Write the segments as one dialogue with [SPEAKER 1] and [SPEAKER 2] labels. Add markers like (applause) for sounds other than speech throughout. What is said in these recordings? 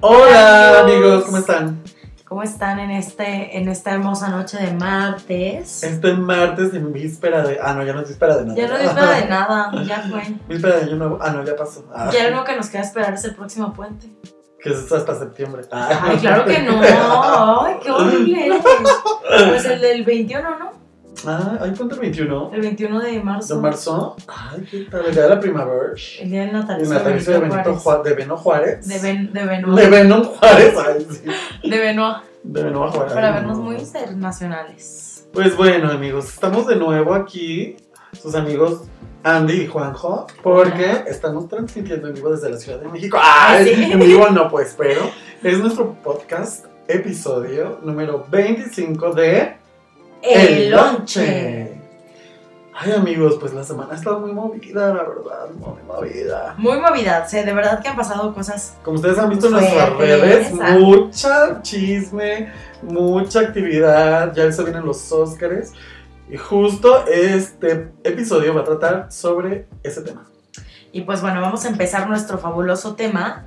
[SPEAKER 1] Hola amigos, ¿cómo están?
[SPEAKER 2] ¿Cómo están en, este, en esta hermosa noche de martes?
[SPEAKER 1] Este martes en víspera de. Ah, no, ya no es víspera de nada.
[SPEAKER 2] Ya no es víspera de (laughs) nada, ya fue.
[SPEAKER 1] Víspera de año nuevo. Ah, no, ya pasó. Ah,
[SPEAKER 2] Ya lo único que nos queda esperar es el próximo puente.
[SPEAKER 1] Que es hasta septiembre. Ah.
[SPEAKER 2] Ay, claro que no. (laughs) Ay, qué horrible. (laughs) Pues el del 21, ¿no?
[SPEAKER 1] Ah, ¿hay cuánto el 21?
[SPEAKER 2] El 21 de marzo.
[SPEAKER 1] ¿De marzo? Ay, qué tal. El día de la primavera.
[SPEAKER 2] El día del
[SPEAKER 1] El
[SPEAKER 2] natalicio,
[SPEAKER 1] natalicio de Benito
[SPEAKER 2] Juárez.
[SPEAKER 1] De Beno Juárez.
[SPEAKER 2] De, ben, de Benoit.
[SPEAKER 1] De Beno Juárez. Ay, sí. (laughs)
[SPEAKER 2] De Benoit.
[SPEAKER 1] De Beno Juárez.
[SPEAKER 2] Para vernos
[SPEAKER 1] no.
[SPEAKER 2] muy internacionales.
[SPEAKER 1] Pues bueno, amigos, estamos de nuevo aquí, sus amigos Andy y Juanjo, porque
[SPEAKER 2] Hola.
[SPEAKER 1] estamos transmitiendo en vivo desde la Ciudad de México. ¡Ay!
[SPEAKER 2] Ay, sí.
[SPEAKER 1] En vivo no, pues, pero es nuestro podcast, episodio número 25 de
[SPEAKER 2] El lonche.
[SPEAKER 1] Ay, amigos, pues la semana ha estado muy movida, la verdad, muy movida.
[SPEAKER 2] Muy movida, sí, de verdad que han pasado cosas.
[SPEAKER 1] Como ustedes han visto en nuestras redes, mucha chisme, mucha actividad, ya se vienen los Óscares. Y justo este episodio va a tratar sobre ese tema.
[SPEAKER 2] Y pues bueno, vamos a empezar nuestro fabuloso tema.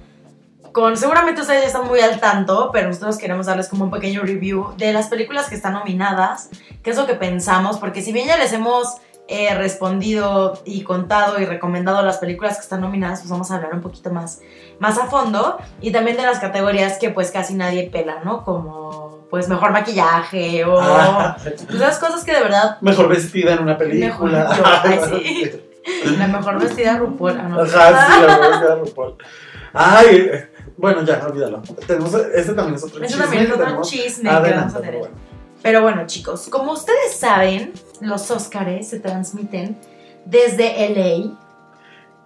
[SPEAKER 2] Con, seguramente ustedes ya están muy al tanto, pero nosotros queremos darles como un pequeño review de las películas que están nominadas, qué es lo que pensamos, porque si bien ya les hemos eh, respondido y contado y recomendado las películas que están nominadas, pues vamos a hablar un poquito más, más a fondo y también de las categorías que pues casi nadie pela, ¿no? Como pues mejor maquillaje o
[SPEAKER 1] Ah,
[SPEAKER 2] pues, esas cosas que de verdad
[SPEAKER 1] mejor vestida en una película.
[SPEAKER 2] Mejor- ay, (laughs) sí. la mejor vestida RuPaul, no.
[SPEAKER 1] Ajá, sí, la mejor vestida RuPaul. Ay, bueno, ya, olvídalo. Tenemos, este también es otro
[SPEAKER 2] Eso
[SPEAKER 1] chisme
[SPEAKER 2] también es otro chisme que vamos a
[SPEAKER 1] pero
[SPEAKER 2] tener.
[SPEAKER 1] bueno.
[SPEAKER 2] Pero bueno, chicos, como ustedes saben, los Óscares se transmiten desde LA.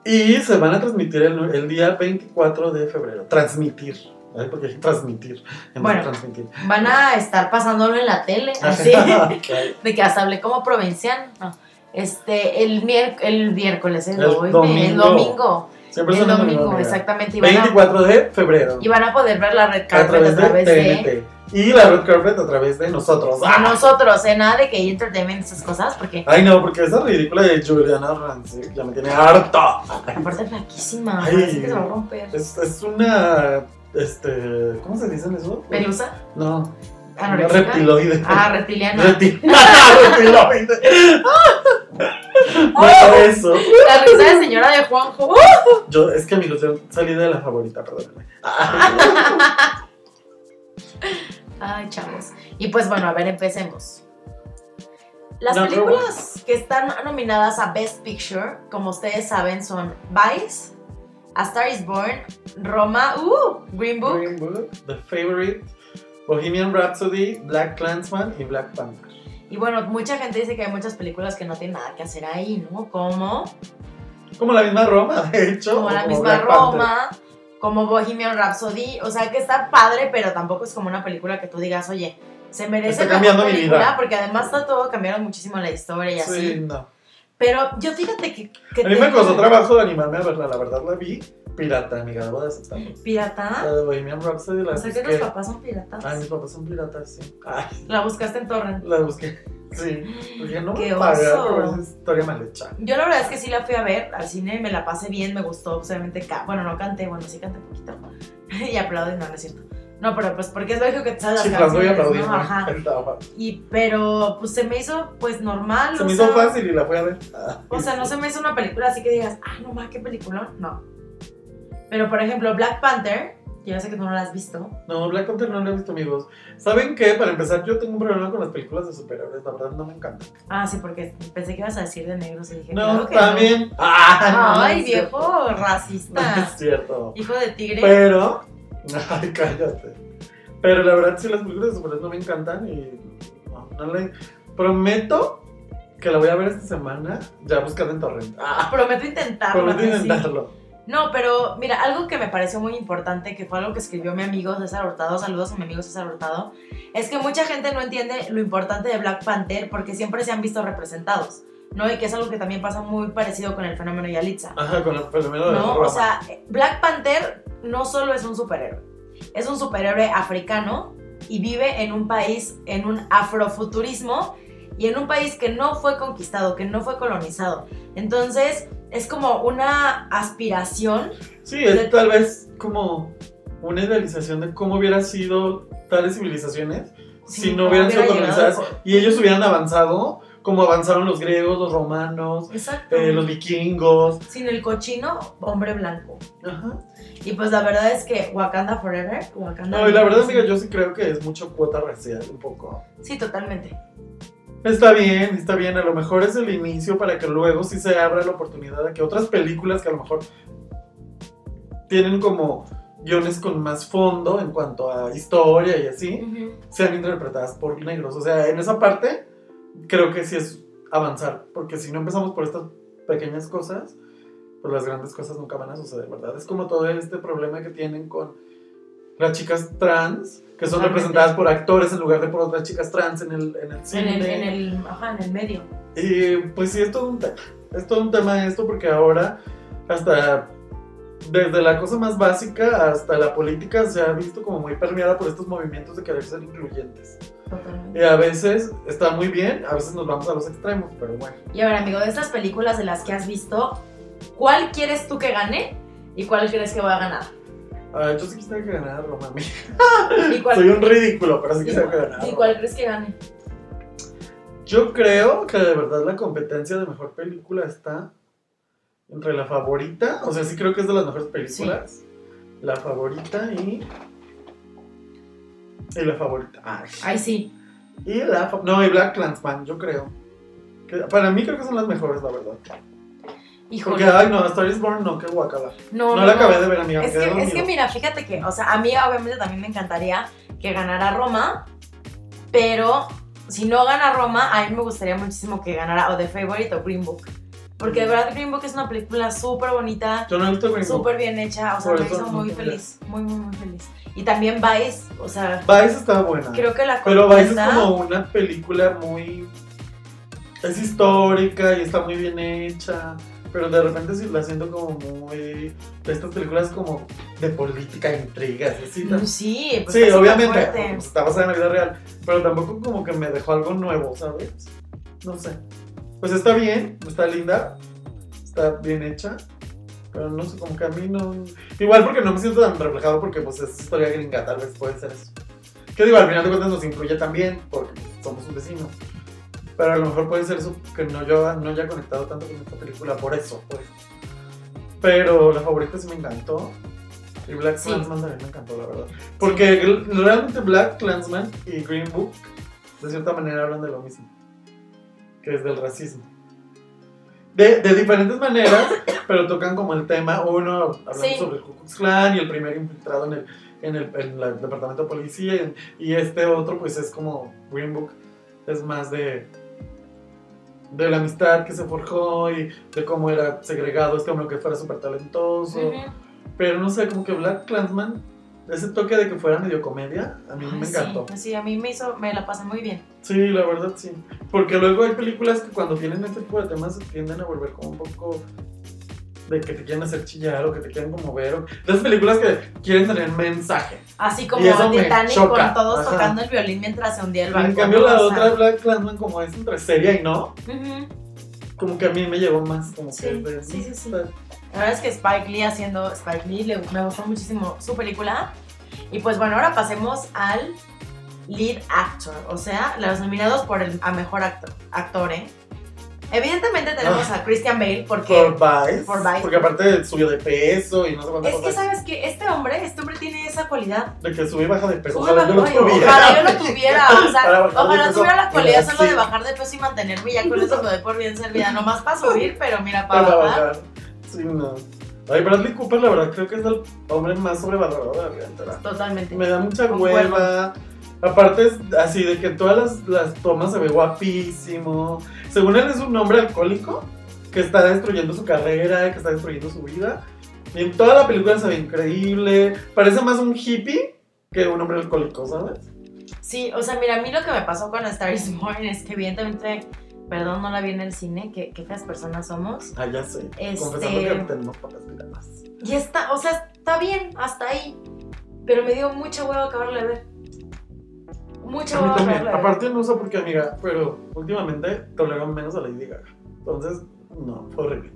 [SPEAKER 1] Y se van a transmitir el, el día 24 de febrero. Transmitir. Ay, porque hay que transmitir.
[SPEAKER 2] Bueno.
[SPEAKER 1] transmitir.
[SPEAKER 2] Van a estar pasándolo en la tele, así, (laughs)
[SPEAKER 1] Ok.
[SPEAKER 2] de que hasta hablé como provinciano. No. Este, el, mier- el miércoles, el,
[SPEAKER 1] El domingo.
[SPEAKER 2] el domingo.
[SPEAKER 1] Siempre
[SPEAKER 2] El domingo, exactamente. Y van, a,
[SPEAKER 1] 24 de febrero.
[SPEAKER 2] y van a poder ver la red
[SPEAKER 1] a
[SPEAKER 2] carpet
[SPEAKER 1] través
[SPEAKER 2] a través
[SPEAKER 1] de
[SPEAKER 2] de,
[SPEAKER 1] TNT. Y la red carpet a través de nosotros.
[SPEAKER 2] a nosotros, ¿eh? Nada de que entertainment, esas cosas, porque
[SPEAKER 1] Ay, no, porque esa ridícula de Juliana Rancic ya me tiene harto.
[SPEAKER 2] aparte es flaquísima,
[SPEAKER 1] Ay.
[SPEAKER 2] que se va a romper.
[SPEAKER 1] Es, es una. Este. ¿Cómo se dice eso?
[SPEAKER 2] ¿Pelusa?
[SPEAKER 1] No. Una
[SPEAKER 2] ¿Anoréxica?
[SPEAKER 1] reptiloide.
[SPEAKER 2] Ah, reptiliana. (laughs)
[SPEAKER 1] Reptil- (laughs) reptiloide. bueno, eso.
[SPEAKER 2] La risa de señora de Juanjo.
[SPEAKER 1] Yo, es que amigos, yo salí de la favorita, perdónenme. (laughs)
[SPEAKER 2] Ay, chavos. Y pues bueno, a ver, empecemos. Las
[SPEAKER 1] No,
[SPEAKER 2] películas que están nominadas a Best Picture, como ustedes saben, son Vice, A Star is Born, Roma, uh, Green Book.
[SPEAKER 1] Green Book, The Favorite, Bohemian Rhapsody, Black Clansman y Black Panther.
[SPEAKER 2] Y bueno, mucha gente dice que hay muchas películas que no tienen nada que hacer ahí, ¿no? Como,
[SPEAKER 1] Como la misma Roma, de hecho.
[SPEAKER 2] como la misma
[SPEAKER 1] Black Panther.
[SPEAKER 2] Roma, como Bohemian Rhapsody. O sea, que está padre, pero tampoco es como una película que tú digas, oye, se merece
[SPEAKER 1] Está
[SPEAKER 2] una
[SPEAKER 1] cambiando mi
[SPEAKER 2] película,
[SPEAKER 1] vida.
[SPEAKER 2] porque además está todo cambiando muchísimo la historia y así.
[SPEAKER 1] Sí, no.
[SPEAKER 2] Pero yo fíjate que. que
[SPEAKER 1] A mí me costó trabajo de animarme a verla, la verdad la vi pirata, amiga, debo de aceptarlo.
[SPEAKER 2] ¿Pirata?
[SPEAKER 1] La de Bohemian Rhapsody la
[SPEAKER 2] O sea que
[SPEAKER 1] busqué.
[SPEAKER 2] tus papás son piratas.
[SPEAKER 1] Ay, mis papás son piratas, sí. Ay,
[SPEAKER 2] La buscaste en Torrent.
[SPEAKER 1] la busqué. Sí, porque no
[SPEAKER 2] Qué
[SPEAKER 1] me pagar
[SPEAKER 2] oso.
[SPEAKER 1] por esa historia mal hecha.
[SPEAKER 2] Yo la verdad es que sí la fui a ver al cine, me la pasé bien, me gustó, pues, obviamente, bueno, no canté, bueno, sí canté poquito. (laughs) y aplaudí, no, no es cierto. No, pero pues porque es lógico que te sabes las
[SPEAKER 1] Chicas, voy a.
[SPEAKER 2] ¿no? Ajá. Y, pero pues se me hizo pues normal.
[SPEAKER 1] Se
[SPEAKER 2] o
[SPEAKER 1] me hizo fácil y la fui a ver.
[SPEAKER 2] O sea, no se me hizo una película así que digas, ah, no más, qué película. No. Pero por ejemplo, Black Panther, que yo sé que tú no la has visto.
[SPEAKER 1] No, Black Panther no la he visto, amigos. ¿Saben qué? Para empezar, yo tengo un problema con las películas de superhéroes. La verdad, no me encantan.
[SPEAKER 2] Ah, sí, porque pensé que ibas a decir de negros y dije,
[SPEAKER 1] No,
[SPEAKER 2] claro que
[SPEAKER 1] también. Ah, no, no
[SPEAKER 2] Ay,
[SPEAKER 1] es
[SPEAKER 2] viejo
[SPEAKER 1] cierto. No
[SPEAKER 2] racista.
[SPEAKER 1] es cierto.
[SPEAKER 2] Hijo de tigre.
[SPEAKER 1] Pero. (laughs) Ay, cállate. Pero la verdad, sí, las películas de superhéroes no me encantan y. No, no le. Prometo que la voy a ver esta semana, ya buscada en Torrent. Ah,
[SPEAKER 2] Prometo intentarlo.
[SPEAKER 1] prometo
[SPEAKER 2] que sí. No, pero mira, algo que me pareció muy importante, que fue algo que escribió mi amigo César Hurtado, saludos a mi amigo César Hurtado, es que mucha gente no entiende lo importante de Black Panther porque siempre se han visto representados, ¿no? Y que es algo que también pasa muy parecido con el fenómeno Yalitza.
[SPEAKER 1] Ajá, con el fenómeno de
[SPEAKER 2] ¿no? O sea, Black Panther no solo es un superhéroe, es un superhéroe africano y vive en un país, en un afrofuturismo y en un país que no fue conquistado, que no fue colonizado. Entonces, es como una aspiración.
[SPEAKER 1] Sí, es tal vez como una idealización de cómo hubieran sido tales civilizaciones
[SPEAKER 2] Sí,
[SPEAKER 1] si no hubieran sido colonizadas y ellos hubieran avanzado como avanzaron los griegos, los romanos, eh, los vikingos.
[SPEAKER 2] Sin el cochino, hombre blanco.
[SPEAKER 1] Ajá.
[SPEAKER 2] Y pues la verdad es que Wakanda Forever, Wakanda.
[SPEAKER 1] No, y la verdad,
[SPEAKER 2] sí.
[SPEAKER 1] amiga, yo sí creo que es mucho cuota racial, un poco.
[SPEAKER 2] Sí, totalmente.
[SPEAKER 1] Está bien, está bien. A lo mejor es el inicio para que luego sí se abra la oportunidad de que otras películas que a lo mejor tienen como guiones con más fondo en cuanto a historia y así, sean interpretadas por negros. O sea, en esa parte creo que sí es avanzar, porque si no empezamos por estas pequeñas cosas, pues las grandes cosas nunca van a suceder, ¿verdad? Es como todo este problema que tienen con las chicas trans, que son representadas por actores en lugar de por otras chicas trans en el, en el
[SPEAKER 2] En
[SPEAKER 1] cine.
[SPEAKER 2] el, en el, ajá, en el medio.
[SPEAKER 1] Y pues sí, es todo un tema. Es todo un tema esto porque ahora hasta desde la cosa más básica hasta la política se ha visto como muy permeada por estos movimientos de querer ser incluyentes.
[SPEAKER 2] Totalmente.
[SPEAKER 1] Y a veces está muy bien, a veces nos vamos a los extremos, pero bueno.
[SPEAKER 2] Y a ver, amigo, de estas películas de las que has visto, ¿cuál quieres tú que gane y cuál crees que va a ganar?
[SPEAKER 1] Yo sí quisiera que ganara Roma. (laughs)
[SPEAKER 2] ¿Y cuál,
[SPEAKER 1] Soy un ridículo, pero sí quisiera que ganara.
[SPEAKER 2] ¿y cuál crees que gane?
[SPEAKER 1] Yo creo que de verdad la competencia de mejor película está entre la favorita, o sea, sí creo que es de las mejores películas. La favorita y. Y la favorita. Ay.
[SPEAKER 2] Ay, sí.
[SPEAKER 1] Y la. No, y Black Clansman, yo creo. Que para mí creo que son las mejores, la verdad.
[SPEAKER 2] Híjole.
[SPEAKER 1] Porque, ay, no, Star is Born, no, qué guacala.
[SPEAKER 2] no,
[SPEAKER 1] No, la acabé de ver, amiga.
[SPEAKER 2] Es que, es que mira, fíjate que, o sea, a mí obviamente también me encantaría que ganara Roma, pero si no gana Roma, a mí me gustaría muchísimo que ganara o The Favorite o Green Book. Porque de verdad Green Book es una película súper bonita,
[SPEAKER 1] Yo no he visto Green Book.
[SPEAKER 2] súper bien hecha, o sea,
[SPEAKER 1] Por
[SPEAKER 2] me hizo
[SPEAKER 1] no
[SPEAKER 2] muy feliz, muy, muy, muy feliz. Y también Vice, o sea,
[SPEAKER 1] Vice está buena.
[SPEAKER 2] creo que la
[SPEAKER 1] Pero Vice es como una película muy. Es histórica y está muy bien hecha. Pero de repente sí la siento como muy. De estas películas como de política, intrigas, así.
[SPEAKER 2] Mm, Sí, pues
[SPEAKER 1] sí, obviamente. pues, está basada en la vida real. Pero tampoco como que me dejó algo nuevo, ¿sabes? No sé. Pues está bien, está linda. Está bien hecha. Pero no sé, como que a mí no. Igual porque no me siento tan reflejado porque pues es historia gringa, tal vez puede ser eso. Que digo, al final de cuentas nos incluye también, porque somos un vecino. Pero a lo mejor puede ser eso que no yo no haya conectado tanto con esta película, por eso, pues. Pero la favorita sí me encantó. Y Black
[SPEAKER 2] Sí.
[SPEAKER 1] Clansman también me encantó, la verdad. Porque realmente Black Clansman y Green Book, de cierta manera, hablan de lo mismo. Que es del racismo. De, de diferentes maneras, (coughs) pero tocan como el tema. Uno hablando
[SPEAKER 2] Sí.
[SPEAKER 1] sobre el Ku Klux Klan y el primer infiltrado en el, en el, en el departamento de policía. Y, y este otro, pues es como Green Book, es más de, de la amistad que se forjó y de cómo era segregado este hombre que fuera súper talentoso. Pero no sé, como que Black Clansman, ese toque de que fuera medio comedia, a mí
[SPEAKER 2] Ay,
[SPEAKER 1] me
[SPEAKER 2] sí,
[SPEAKER 1] encantó.
[SPEAKER 2] Sí, a mí me hizo, me la pasé muy bien.
[SPEAKER 1] Sí, la verdad sí. Porque luego hay películas que cuando tienen este tipo de temas tienden a volver como un poco de que te quieren hacer chillar o que te quieren conmover. O... Las películas que quieren tener mensaje.
[SPEAKER 2] Así como Titanic con todos
[SPEAKER 1] Ajá.
[SPEAKER 2] tocando el violín mientras se hundía el barco.
[SPEAKER 1] en cambio la otra
[SPEAKER 2] sea,
[SPEAKER 1] Black Clansman como es entre seria y no,
[SPEAKER 2] ujú.
[SPEAKER 1] como que a mí me llegó más como
[SPEAKER 2] Sí,
[SPEAKER 1] que de-
[SPEAKER 2] sí, sí, sí. La verdad es que Spike Lee haciendo Spike Lee le- me gustó muchísimo su película. Y pues bueno, ahora pasemos al lead actor, o sea, los nominados por el a mejor actor, actor ¿eh? Evidentemente tenemos a Christian Bale porque
[SPEAKER 1] Ah. Por Vice,
[SPEAKER 2] Por Vice.
[SPEAKER 1] Porque aparte subió de peso y no sé cuántas
[SPEAKER 2] es que
[SPEAKER 1] cosas.
[SPEAKER 2] sabes que este hombre, este hombre tiene esa cualidad.
[SPEAKER 1] De que sube y baja de peso.
[SPEAKER 2] Sube,
[SPEAKER 1] Ojalá yo lo tuviera.
[SPEAKER 2] ojalá yo lo tuviera, o sea, ojalá tuviera la cualidad solo de bajar de peso y mantenerme ya con eso me doy por bien servida, nomás para subir, pero mira, para
[SPEAKER 1] Para
[SPEAKER 2] bajar.
[SPEAKER 1] bajar. Sí, no. Ay, Bradley Cooper, la verdad, creo que es el hombre más sobrevalorado de la vida entera.
[SPEAKER 2] Totalmente.
[SPEAKER 1] Me da mucha
[SPEAKER 2] Concuerdo.
[SPEAKER 1] hueva. Aparte, es así de que todas las, las tomas se ve guapísimo. Según él, es un hombre alcohólico que está destruyendo su carrera, que está destruyendo su vida. Y en toda la película se ve increíble. Parece más un hippie que un hombre alcohólico, ¿sabes?
[SPEAKER 2] Sí, o sea, mira, a mí lo que me pasó con Star is Born es que evidentemente, perdón, no la vi en el cine, que, qué feas personas somos.
[SPEAKER 1] Ah, ya sé.
[SPEAKER 2] Este-
[SPEAKER 1] Confesando que tenemos papas tiradas.
[SPEAKER 2] Y está, o sea, está bien hasta ahí, pero me dio mucha hueva acabarla de ver. Mucha
[SPEAKER 1] A mí también. Aparte, no sé por qué, amiga, pero últimamente tolero menos a Lady Gaga. Entonces, no, fue horrible.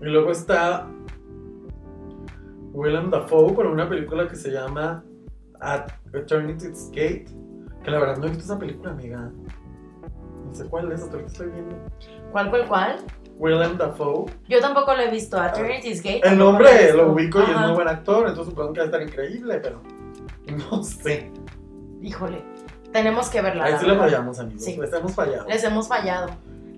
[SPEAKER 1] Y luego está Willem Dafoe por una película que se llama At Eternity's Gate. Que la verdad no he visto esa película, amiga. No sé cuál es, hasta ahorita estoy viendo.
[SPEAKER 2] ¿Cuál, cuál, cuál?
[SPEAKER 1] Willem Dafoe.
[SPEAKER 2] Yo tampoco lo he visto. A Trinity's Gate.
[SPEAKER 1] El
[SPEAKER 2] lo
[SPEAKER 1] nombre
[SPEAKER 2] visto.
[SPEAKER 1] lo ubico y es
[SPEAKER 2] Ajá.
[SPEAKER 1] muy buen actor, entonces supongo que va a estar increíble, pero (laughs) no sé.
[SPEAKER 2] Híjole. Tenemos que verla.
[SPEAKER 1] Ahí sí le fallamos, amigos.
[SPEAKER 2] Sí.
[SPEAKER 1] Les hemos fallado.
[SPEAKER 2] Les hemos fallado.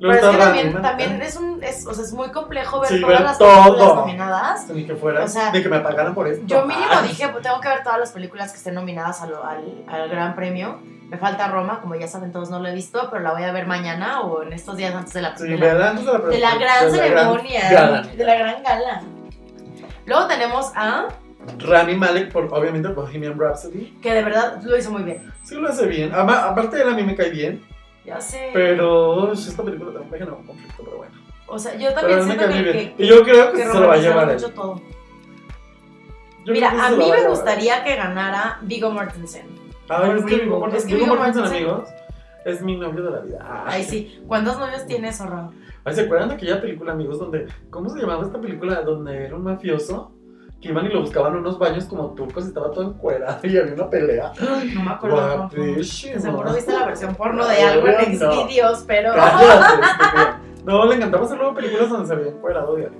[SPEAKER 2] Pero es que también, también es, un, es, o sea, es muy complejo ver
[SPEAKER 1] Sí,
[SPEAKER 2] todas
[SPEAKER 1] ver
[SPEAKER 2] las películas nominadas.
[SPEAKER 1] Ni que fuera,
[SPEAKER 2] O sea,
[SPEAKER 1] de que me pagaran por esto.
[SPEAKER 2] Yo mínimo
[SPEAKER 1] Ay,
[SPEAKER 2] dije, pues tengo que ver todas las películas que estén nominadas al, al, al Gran Premio. Me falta Roma, como ya saben todos no la he visto, pero la voy a ver mañana o en estos días antes de la,
[SPEAKER 1] Sí,
[SPEAKER 2] de la.
[SPEAKER 1] Antes de la,
[SPEAKER 2] de la gran
[SPEAKER 1] de gran
[SPEAKER 2] ceremonia,
[SPEAKER 1] gala.
[SPEAKER 2] de la gran gala. Luego tenemos a,
[SPEAKER 1] Rami Malek por, obviamente, Bohemian Rhapsody.
[SPEAKER 2] que de verdad lo hizo muy bien.
[SPEAKER 1] Sí lo hace bien. Ama- aparte de él, a mí me cae bien.
[SPEAKER 2] Ya sé.
[SPEAKER 1] Pero esta película también me genera un conflicto, pero bueno.
[SPEAKER 2] o sea, yo también siento que, que,
[SPEAKER 1] y yo creo que,
[SPEAKER 2] que
[SPEAKER 1] se lo va a llevar
[SPEAKER 2] mucho todo.
[SPEAKER 1] Yo
[SPEAKER 2] Mira,
[SPEAKER 1] que
[SPEAKER 2] a mí me gustaría que ganara Viggo Mortensen.
[SPEAKER 1] Ay, es que. Mortensen,
[SPEAKER 2] Es que
[SPEAKER 1] Viggo Mortensen, amigos, es mi novio de la vida.
[SPEAKER 2] Ay, sí. ¿Cuántos novios tienes, zorro?
[SPEAKER 1] Ay, ¿se acuerdan de aquella película, amigos, donde... ¿Cómo se llamaba esta película? Donde era un mafioso que iban y lo buscaban en unos baños como turcos y estaba todo encuerado y había una pelea.
[SPEAKER 2] No me acuerdo. De Seguro viste la versión porno de
[SPEAKER 1] Ay,
[SPEAKER 2] algo en
[SPEAKER 1] no.
[SPEAKER 2] Xvideos, pero.
[SPEAKER 1] Cállate. (laughs) No, le encantaba hacer luego películas donde se había encuadrado diario.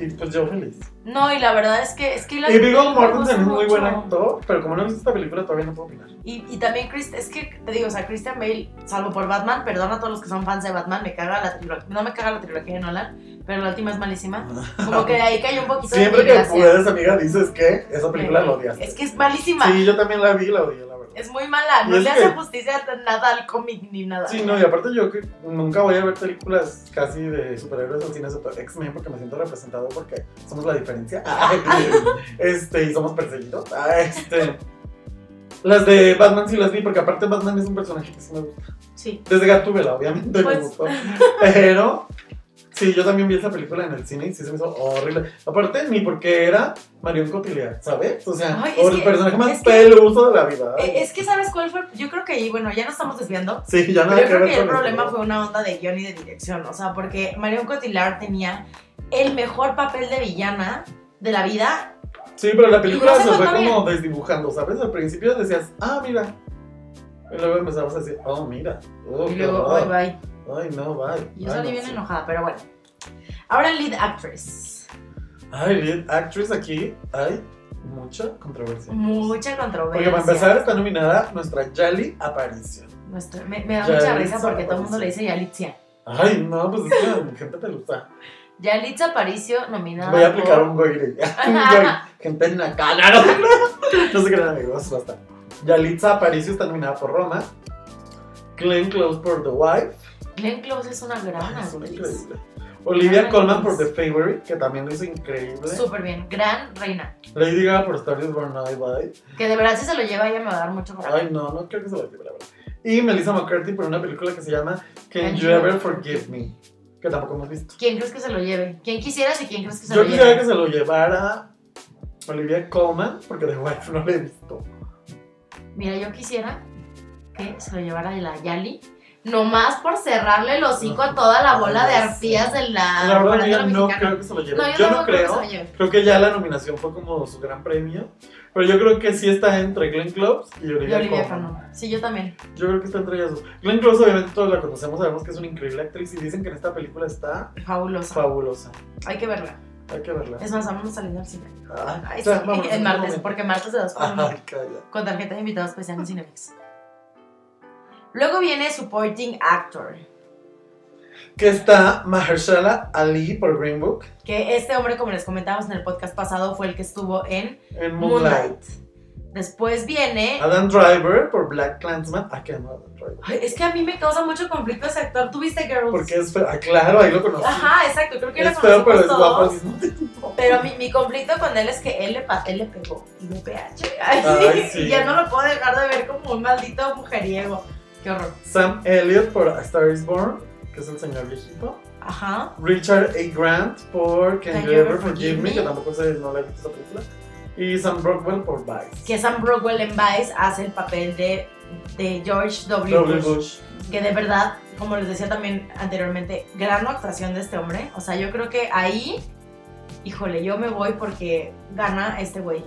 [SPEAKER 1] Y pues yo feliz.
[SPEAKER 2] No, y la verdad es que. Es que la
[SPEAKER 1] Y Viggo Mortensen es muy buen actor, pero como no he visto esta película todavía no puedo opinar.
[SPEAKER 2] Y, y también Chris, es que te digo, o sea, Christian Bale, salvo por Batman, perdona a todos los que son fans de Batman, me caga la trilogía, no me caga la trilogía de Nolan, pero la última es malísima. Como que ahí cayó un poquito
[SPEAKER 1] Siempre
[SPEAKER 2] de
[SPEAKER 1] que puedes, amiga, dices que esa película la odias.
[SPEAKER 2] Es que es malísima.
[SPEAKER 1] Sí, yo también la vi y la odié, la verdad.
[SPEAKER 2] Es muy mala, no le
[SPEAKER 1] que-
[SPEAKER 2] hace justicia a nada al cómic ni nada.
[SPEAKER 1] Sí, no, y aparte yo que nunca voy a ver películas casi de superhéroes al cine, excepto X-Men, porque me siento representado porque somos la diferencia. (laughs) Este, y somos perseguidos. Ah, Este. Las de Batman sí las vi, porque aparte Batman es un personaje que sí me gusta.
[SPEAKER 2] Sí.
[SPEAKER 1] Desde Gatúbela, obviamente me
[SPEAKER 2] Pues-
[SPEAKER 1] gustó. Pero sí, yo también vi esa película en el cine y sí se me hizo horrible. Aparte, ni porque era Marion Cotillard, ¿sabes? O sea,
[SPEAKER 2] Ay, es
[SPEAKER 1] o el
[SPEAKER 2] que-
[SPEAKER 1] personaje más
[SPEAKER 2] que-
[SPEAKER 1] peluso de la vida.
[SPEAKER 2] Eh, Es que, ¿sabes cuál fue? Yo creo que ahí, bueno, ya nos estamos desviando.
[SPEAKER 1] sí, ya nada
[SPEAKER 2] yo creo
[SPEAKER 1] ver
[SPEAKER 2] que el problema fue una onda de guion y de dirección. O sea, porque Marion Cotillard tenía el mejor papel de villana de la vida.
[SPEAKER 1] Sí, pero la película
[SPEAKER 2] no se
[SPEAKER 1] fue como desdibujando, ¿sabes? Al principio decías, ah, mira. Y luego empezabas a decir, oh, mira. Oh,
[SPEAKER 2] y luego, bye bye.
[SPEAKER 1] Ay, no, bye.
[SPEAKER 2] Y yo salí
[SPEAKER 1] no
[SPEAKER 2] bien enojada, pero bueno. Ahora lead actress.
[SPEAKER 1] Ay, lead actress aquí hay mucha controversia.
[SPEAKER 2] Mucha controversia.
[SPEAKER 1] Porque para empezar está nominada nuestra Yali Aparicio.
[SPEAKER 2] Nuestra- me, me da
[SPEAKER 1] Yalitza
[SPEAKER 2] mucha risa porque todo el mundo le dice Yalitza.
[SPEAKER 1] Ay, no, pues es que gente pelusa.
[SPEAKER 2] Yalitza Aparicio nominada
[SPEAKER 1] Voy a aplicar
[SPEAKER 2] por-
[SPEAKER 1] un goire. (laughs) Gente en la cara, no (laughs) crean. No se crean, amigos, basta. Yalitza Aparicio está nominada por Roma. Glenn Close por The Wife.
[SPEAKER 2] Glenn Close es una gran
[SPEAKER 1] Ay, es una
[SPEAKER 2] actriz.
[SPEAKER 1] increíble. Olivia Colman por. The Favorite, que también hizo increíble.
[SPEAKER 2] Súper bien. Gran reina.
[SPEAKER 1] Lady Gaga por Star is Born I Bye.
[SPEAKER 2] Que de verdad si se lo lleva ella me va a dar mucho coraje.
[SPEAKER 1] Ay, no, no creo que se lo lleve, la verdad. Y Melissa McCarthy por una película que se llama Can You Ever Forgive Me? Que tampoco hemos visto.
[SPEAKER 2] ¿Quién crees que se lo lleve? ¿Quién quisieras y quién crees que se
[SPEAKER 1] Yo
[SPEAKER 2] lo
[SPEAKER 1] quisiera
[SPEAKER 2] lleve?
[SPEAKER 1] que se lo llevara Olivia Colman, porque The Wife (laughs) no la he visto.
[SPEAKER 2] Mira, yo quisiera que se lo llevara la Yali. Nomás por cerrarle el hocico a toda la bola de arpías de la
[SPEAKER 1] la verdad, amiga, no creo que se lo lleve.
[SPEAKER 2] No, yo,
[SPEAKER 1] yo no
[SPEAKER 2] creo que
[SPEAKER 1] creo. que ya la nominación fue como su gran premio. Pero yo creo que sí está entre Glenn Close y
[SPEAKER 2] Y
[SPEAKER 1] Olivia,
[SPEAKER 2] Olivia
[SPEAKER 1] Colman.
[SPEAKER 2] Colman. Sí, yo también.
[SPEAKER 1] Yo creo que está entre ellas dos. Glenn Close, obviamente, todos la conocemos, sabemos que es una increíble actriz y dicen que en esta película está
[SPEAKER 2] Fabulosa.
[SPEAKER 1] fabulosa.
[SPEAKER 2] Hay que verla.
[SPEAKER 1] Hay que verla.
[SPEAKER 2] Es más, vamos a salir al cine.
[SPEAKER 1] Ay,
[SPEAKER 2] Ay,
[SPEAKER 1] o sea,
[SPEAKER 2] sí, el
[SPEAKER 1] en
[SPEAKER 2] martes, porque martes de dos por. Con tarjeta de invitado especial en Cinemex. Luego viene Supporting Actor.
[SPEAKER 1] Que está Mahershala Ali por Green Book
[SPEAKER 2] Que este hombre, como les comentamos en el podcast pasado, fue el que estuvo en
[SPEAKER 1] en Moonlight.
[SPEAKER 2] Moonlight. Después viene.
[SPEAKER 1] Adam Driver por Black Clansman. Ah, que amo a Adam Driver.
[SPEAKER 2] Ay, es que a mí me causa mucho conflicto ese actor. ¿Tú viste Girls?
[SPEAKER 1] Porque es feo. Ah, claro, ahí lo conocí.
[SPEAKER 2] Ajá, exacto. Creo que lo
[SPEAKER 1] feo, pero es guapo al mismo tiempo.
[SPEAKER 2] Pero mi, mi conflicto con él es que él le, él le pegó y le PH. Ay,
[SPEAKER 1] Ay, sí.
[SPEAKER 2] Y ya no lo puedo dejar de ver como un maldito mujeriego. Qué horror.
[SPEAKER 1] Sam Elliott por A Star is Born, que es el señor viejito.
[SPEAKER 2] Ajá.
[SPEAKER 1] Richard A. Grant por Can, You Ever Forgive Me, que tampoco sé, no la he visto esa película. Y Sam Rockwell por Vice.
[SPEAKER 2] Que Sam Rockwell en Vice hace el papel de, de George W.
[SPEAKER 1] W.
[SPEAKER 2] Bush.
[SPEAKER 1] Bush.
[SPEAKER 2] Que de verdad, como les decía también anteriormente, gran actuación de este hombre. O sea, yo creo que ahí híjole, yo me voy porque gana este güey.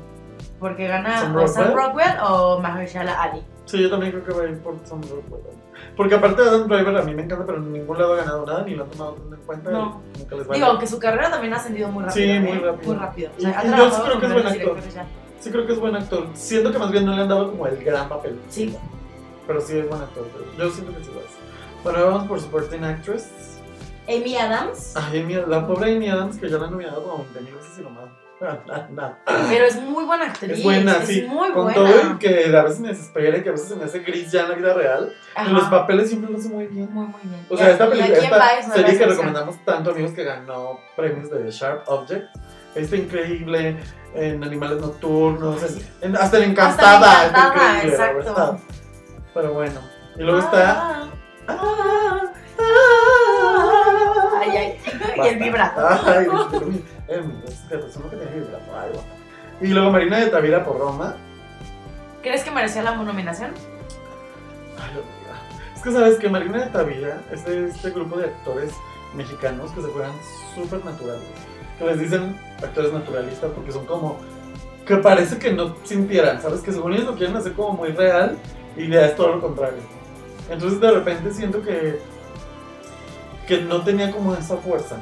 [SPEAKER 2] Porque gana
[SPEAKER 1] ¿Sam
[SPEAKER 2] o Sam
[SPEAKER 1] Rockwell?
[SPEAKER 2] Rockwell o Mahershala Ali.
[SPEAKER 1] Sí, yo también creo que va a ir por Sam Rockwell. Porque aparte de Adam Driver a mí me encanta, pero en ningún lado ha ganado nada, ni lo han tomado en cuenta.
[SPEAKER 2] No.
[SPEAKER 1] Nunca les va
[SPEAKER 2] Digo, aunque su carrera también ha ascendido muy rápido.
[SPEAKER 1] Sí, muy
[SPEAKER 2] ¿eh?
[SPEAKER 1] rápido.
[SPEAKER 2] Muy rápido. O sea,
[SPEAKER 1] y yo
[SPEAKER 2] trabajado
[SPEAKER 1] creo que es buen actor. Sí creo que es buen actor. Siento que más bien no le han dado como el gran papel.
[SPEAKER 2] Sí.
[SPEAKER 1] Pero sí es buen actor. pero Yo siento que sí lo es. Bueno, vamos por Supporting Actress.
[SPEAKER 2] Amy Adams,
[SPEAKER 1] Ay, Amy- la pobre Amy Adams que ya la han nominado como 20 mil veces y no más. (laughs)
[SPEAKER 2] Pero es muy buena actriz.
[SPEAKER 1] Es buena,
[SPEAKER 2] es
[SPEAKER 1] sí.
[SPEAKER 2] muy
[SPEAKER 1] Con
[SPEAKER 2] buena.
[SPEAKER 1] todo y que a veces me desespera y que a veces se me hace gris ya en la vida real.
[SPEAKER 2] Ajá.
[SPEAKER 1] En los papeles siempre lo hace muy bien.
[SPEAKER 2] Muy, muy bien.
[SPEAKER 1] O sea, esta película, esta serie que recomendamos tanto, amigos, que ganó premios de Sharp Object, está increíble en Animales Nocturnos, en- hasta en Encantada,
[SPEAKER 2] Hasta
[SPEAKER 1] está
[SPEAKER 2] Encantada,
[SPEAKER 1] increíble,
[SPEAKER 2] exacto.
[SPEAKER 1] Pero bueno, y luego está...
[SPEAKER 2] Ah, Ay, ay. y el vibrato.
[SPEAKER 1] Ay, es que guau. Y luego Marina de Tavira por Roma.
[SPEAKER 2] ¿Crees que merecía la nominación?
[SPEAKER 1] Ay, amiga. Es que sabes que Marina de Tavira es este grupo de actores mexicanos que se juegan súper naturales. Que les dicen actores naturalistas porque son como. que parece que no sintieran, ¿sabes? Que según ellos lo quieren hacer como muy real y ya es todo lo contrario. Entonces de repente siento que. Que no tenía como esa fuerza.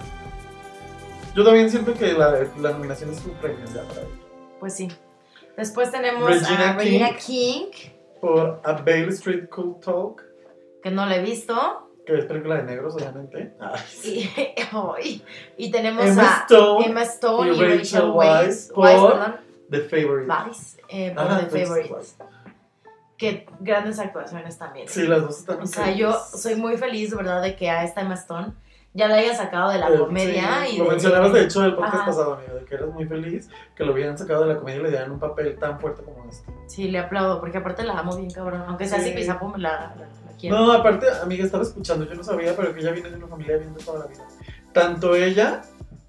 [SPEAKER 1] Yo también siento que la, la nominación es un premio ya para ella.
[SPEAKER 2] Pues sí. Después tenemos
[SPEAKER 1] Regina
[SPEAKER 2] a Regina King,
[SPEAKER 1] Por A Bale Street Cool Talk,
[SPEAKER 2] que no la he visto.
[SPEAKER 1] que es película de negros, obviamente. (laughs)
[SPEAKER 2] Y, tenemos
[SPEAKER 1] Emma
[SPEAKER 2] a
[SPEAKER 1] Stone,
[SPEAKER 2] Emma Stone
[SPEAKER 1] y
[SPEAKER 2] y, Rachel, Weisz,
[SPEAKER 1] por
[SPEAKER 2] perdón,
[SPEAKER 1] The Favorite.
[SPEAKER 2] Weisz, eh, por
[SPEAKER 1] Ajá,
[SPEAKER 2] The Favorite. Que grandes actuaciones también.
[SPEAKER 1] Sí, las dos están
[SPEAKER 2] O sea, yo soy muy feliz, de verdad, de que a esta Emma Stone ya la hayan sacado de la
[SPEAKER 1] Eh,
[SPEAKER 2] comedia.
[SPEAKER 1] sí,
[SPEAKER 2] y
[SPEAKER 1] lo
[SPEAKER 2] de-
[SPEAKER 1] mencionabas de hecho el podcast
[SPEAKER 2] Ajá.
[SPEAKER 1] pasado, amigo, de que eres muy feliz que lo hubieran sacado de la comedia y le dieran un papel tan fuerte como este.
[SPEAKER 2] Sí, le aplaudo, porque aparte la amo bien cabrón. Aunque sea
[SPEAKER 1] Sí.
[SPEAKER 2] así, Pizapo me la, la, la quiero.
[SPEAKER 1] No, aparte, amiga, estaba escuchando, yo no sabía, pero que ella viene de una familia bien de toda la vida. Tanto ella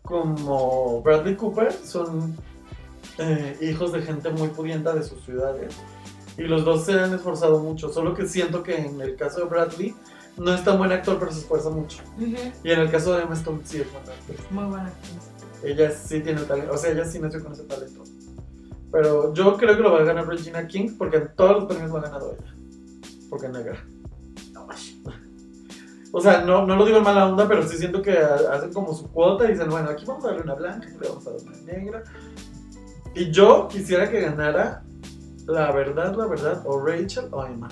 [SPEAKER 1] como Bradley Cooper son eh, hijos de gente muy pudienta de sus ciudades. Y los dos se han esforzado mucho, solo que siento que en el caso de Bradley no es tan buen actor, pero se esfuerza mucho.
[SPEAKER 2] Ujú,
[SPEAKER 1] Y en el caso de Emma Stone sí es buena actriz.
[SPEAKER 2] Muy buena actriz.
[SPEAKER 1] Ella sí tiene talento, o sea, ella sí nació con ese talento. Pero yo creo que lo va a ganar Regina King porque en todos los premios lo ha ganado ella. Porque es negra. O sea, no, no lo digo en mala onda, pero sí siento que ha- hacen como su cuota y dicen, bueno, aquí vamos a darle una blanca, aquí le vamos a dar una negra. Y yo quisiera que ganara la verdad, la verdad, o Rachel o Emma.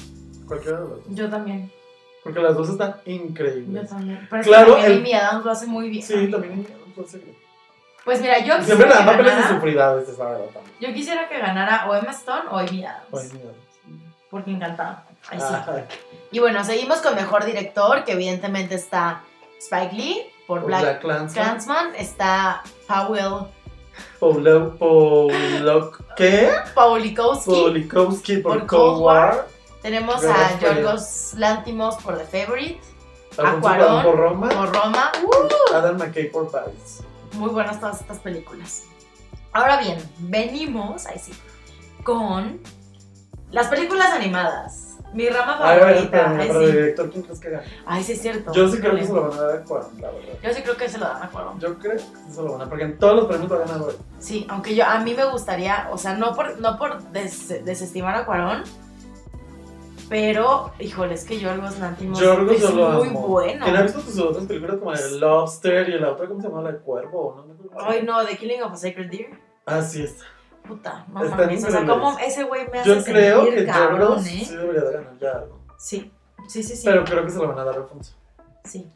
[SPEAKER 1] Cualquiera de las dos.
[SPEAKER 2] Yo también,
[SPEAKER 1] Porque las dos están
[SPEAKER 2] yo
[SPEAKER 1] increíbles.
[SPEAKER 2] también. Pero es
[SPEAKER 1] Claro,
[SPEAKER 2] que también
[SPEAKER 1] el-
[SPEAKER 2] Amy Adams lo hace muy bien.
[SPEAKER 1] Sí, también. entonces,
[SPEAKER 2] Pues mira, yo
[SPEAKER 1] y Siempre le
[SPEAKER 2] quisiera,
[SPEAKER 1] dan
[SPEAKER 2] que
[SPEAKER 1] papeles de sufridades, es la verdad también.
[SPEAKER 2] yo quisiera que ganara o Emma Stone o Amy Adams.
[SPEAKER 1] Ay, mira.
[SPEAKER 2] Porque encantada. Ay, sí.
[SPEAKER 1] Ay,
[SPEAKER 2] Y bueno, seguimos con mejor director, que evidentemente está Spike Lee por
[SPEAKER 1] por
[SPEAKER 2] Black
[SPEAKER 1] Black Clansman.
[SPEAKER 2] Clansman, está Powell
[SPEAKER 1] Paulo, Paulo, ¿qué?
[SPEAKER 2] Paulikowski,
[SPEAKER 1] Polikowski por,
[SPEAKER 2] Por
[SPEAKER 1] Cold War.
[SPEAKER 2] tenemos a. Yorgos Lantimos por The Favorite, Cuarón,
[SPEAKER 1] Cuarón por Roma.
[SPEAKER 2] por Roma,
[SPEAKER 1] Adam McKay por Vice.
[SPEAKER 2] muy buenas todas estas películas. Ahora bien, venimos, ahí sí, con las películas animadas. Mi rama
[SPEAKER 1] A
[SPEAKER 2] favorita. ay,
[SPEAKER 1] pero
[SPEAKER 2] sí.
[SPEAKER 1] director, ¿quién crees que gana?
[SPEAKER 2] Ay, sí, es cierto.
[SPEAKER 1] Yo sí creo que se lo van a dar a Cuarón, la verdad.
[SPEAKER 2] Yo sí creo que se lo dan a Cuarón.
[SPEAKER 1] Yo creo que se lo van a dar, porque en todos los premios lo ha ganado él.
[SPEAKER 2] Sí, aunque yo a mí me gustaría, o sea, no por, no por des- desestimar a Cuarón, pero, híjole, es que Yorgos Lanthimos
[SPEAKER 1] Yorgos
[SPEAKER 2] es muy
[SPEAKER 1] amo.
[SPEAKER 2] bueno.
[SPEAKER 1] ¿Quién ha visto tus otras películas como el Lobster y la otra, ¿cómo se llama? La Cuervo, ¿no?
[SPEAKER 2] Ay, no, The Killing of a Sacred Deer.
[SPEAKER 1] Ah, sí, está.
[SPEAKER 2] Puta, no
[SPEAKER 1] Están
[SPEAKER 2] mames. O sea, como ese güey me hace
[SPEAKER 1] Yo creo
[SPEAKER 2] sentir
[SPEAKER 1] que
[SPEAKER 2] cabrón, ¿eh?
[SPEAKER 1] sí debería de ganar ya algo.
[SPEAKER 2] Sí, sí, sí, sí.
[SPEAKER 1] Pero creo que se lo van a dar a Alfonso.
[SPEAKER 2] sí.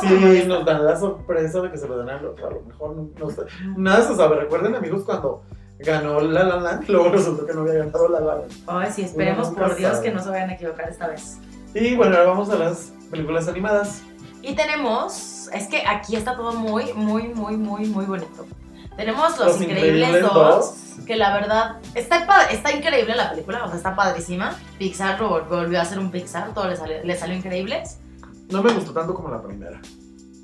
[SPEAKER 1] Sí, nos dan la sorpresa de que se lo den al otro. A lo mejor no, no sé. Nada se sabe. Recuerden, amigos, cuando ganó La La Land, (laughs) luego resultó que no había ganado La La Land.
[SPEAKER 2] Ay, sí, esperemos
[SPEAKER 1] Uno
[SPEAKER 2] por Dios
[SPEAKER 1] sabe.
[SPEAKER 2] que no se vayan a equivocar esta vez.
[SPEAKER 1] Y bueno, ahora vamos a las películas animadas.
[SPEAKER 2] Y tenemos, es que aquí está todo muy, muy, muy, muy, muy bonito. Tenemos Los, Increíbles, 2, que la verdad está, está increíble la película, o sea, está padrísima. Pixar volvió a hacer un Pixar, todo le salió, le salió increíble.
[SPEAKER 1] No me gustó tanto como la primera.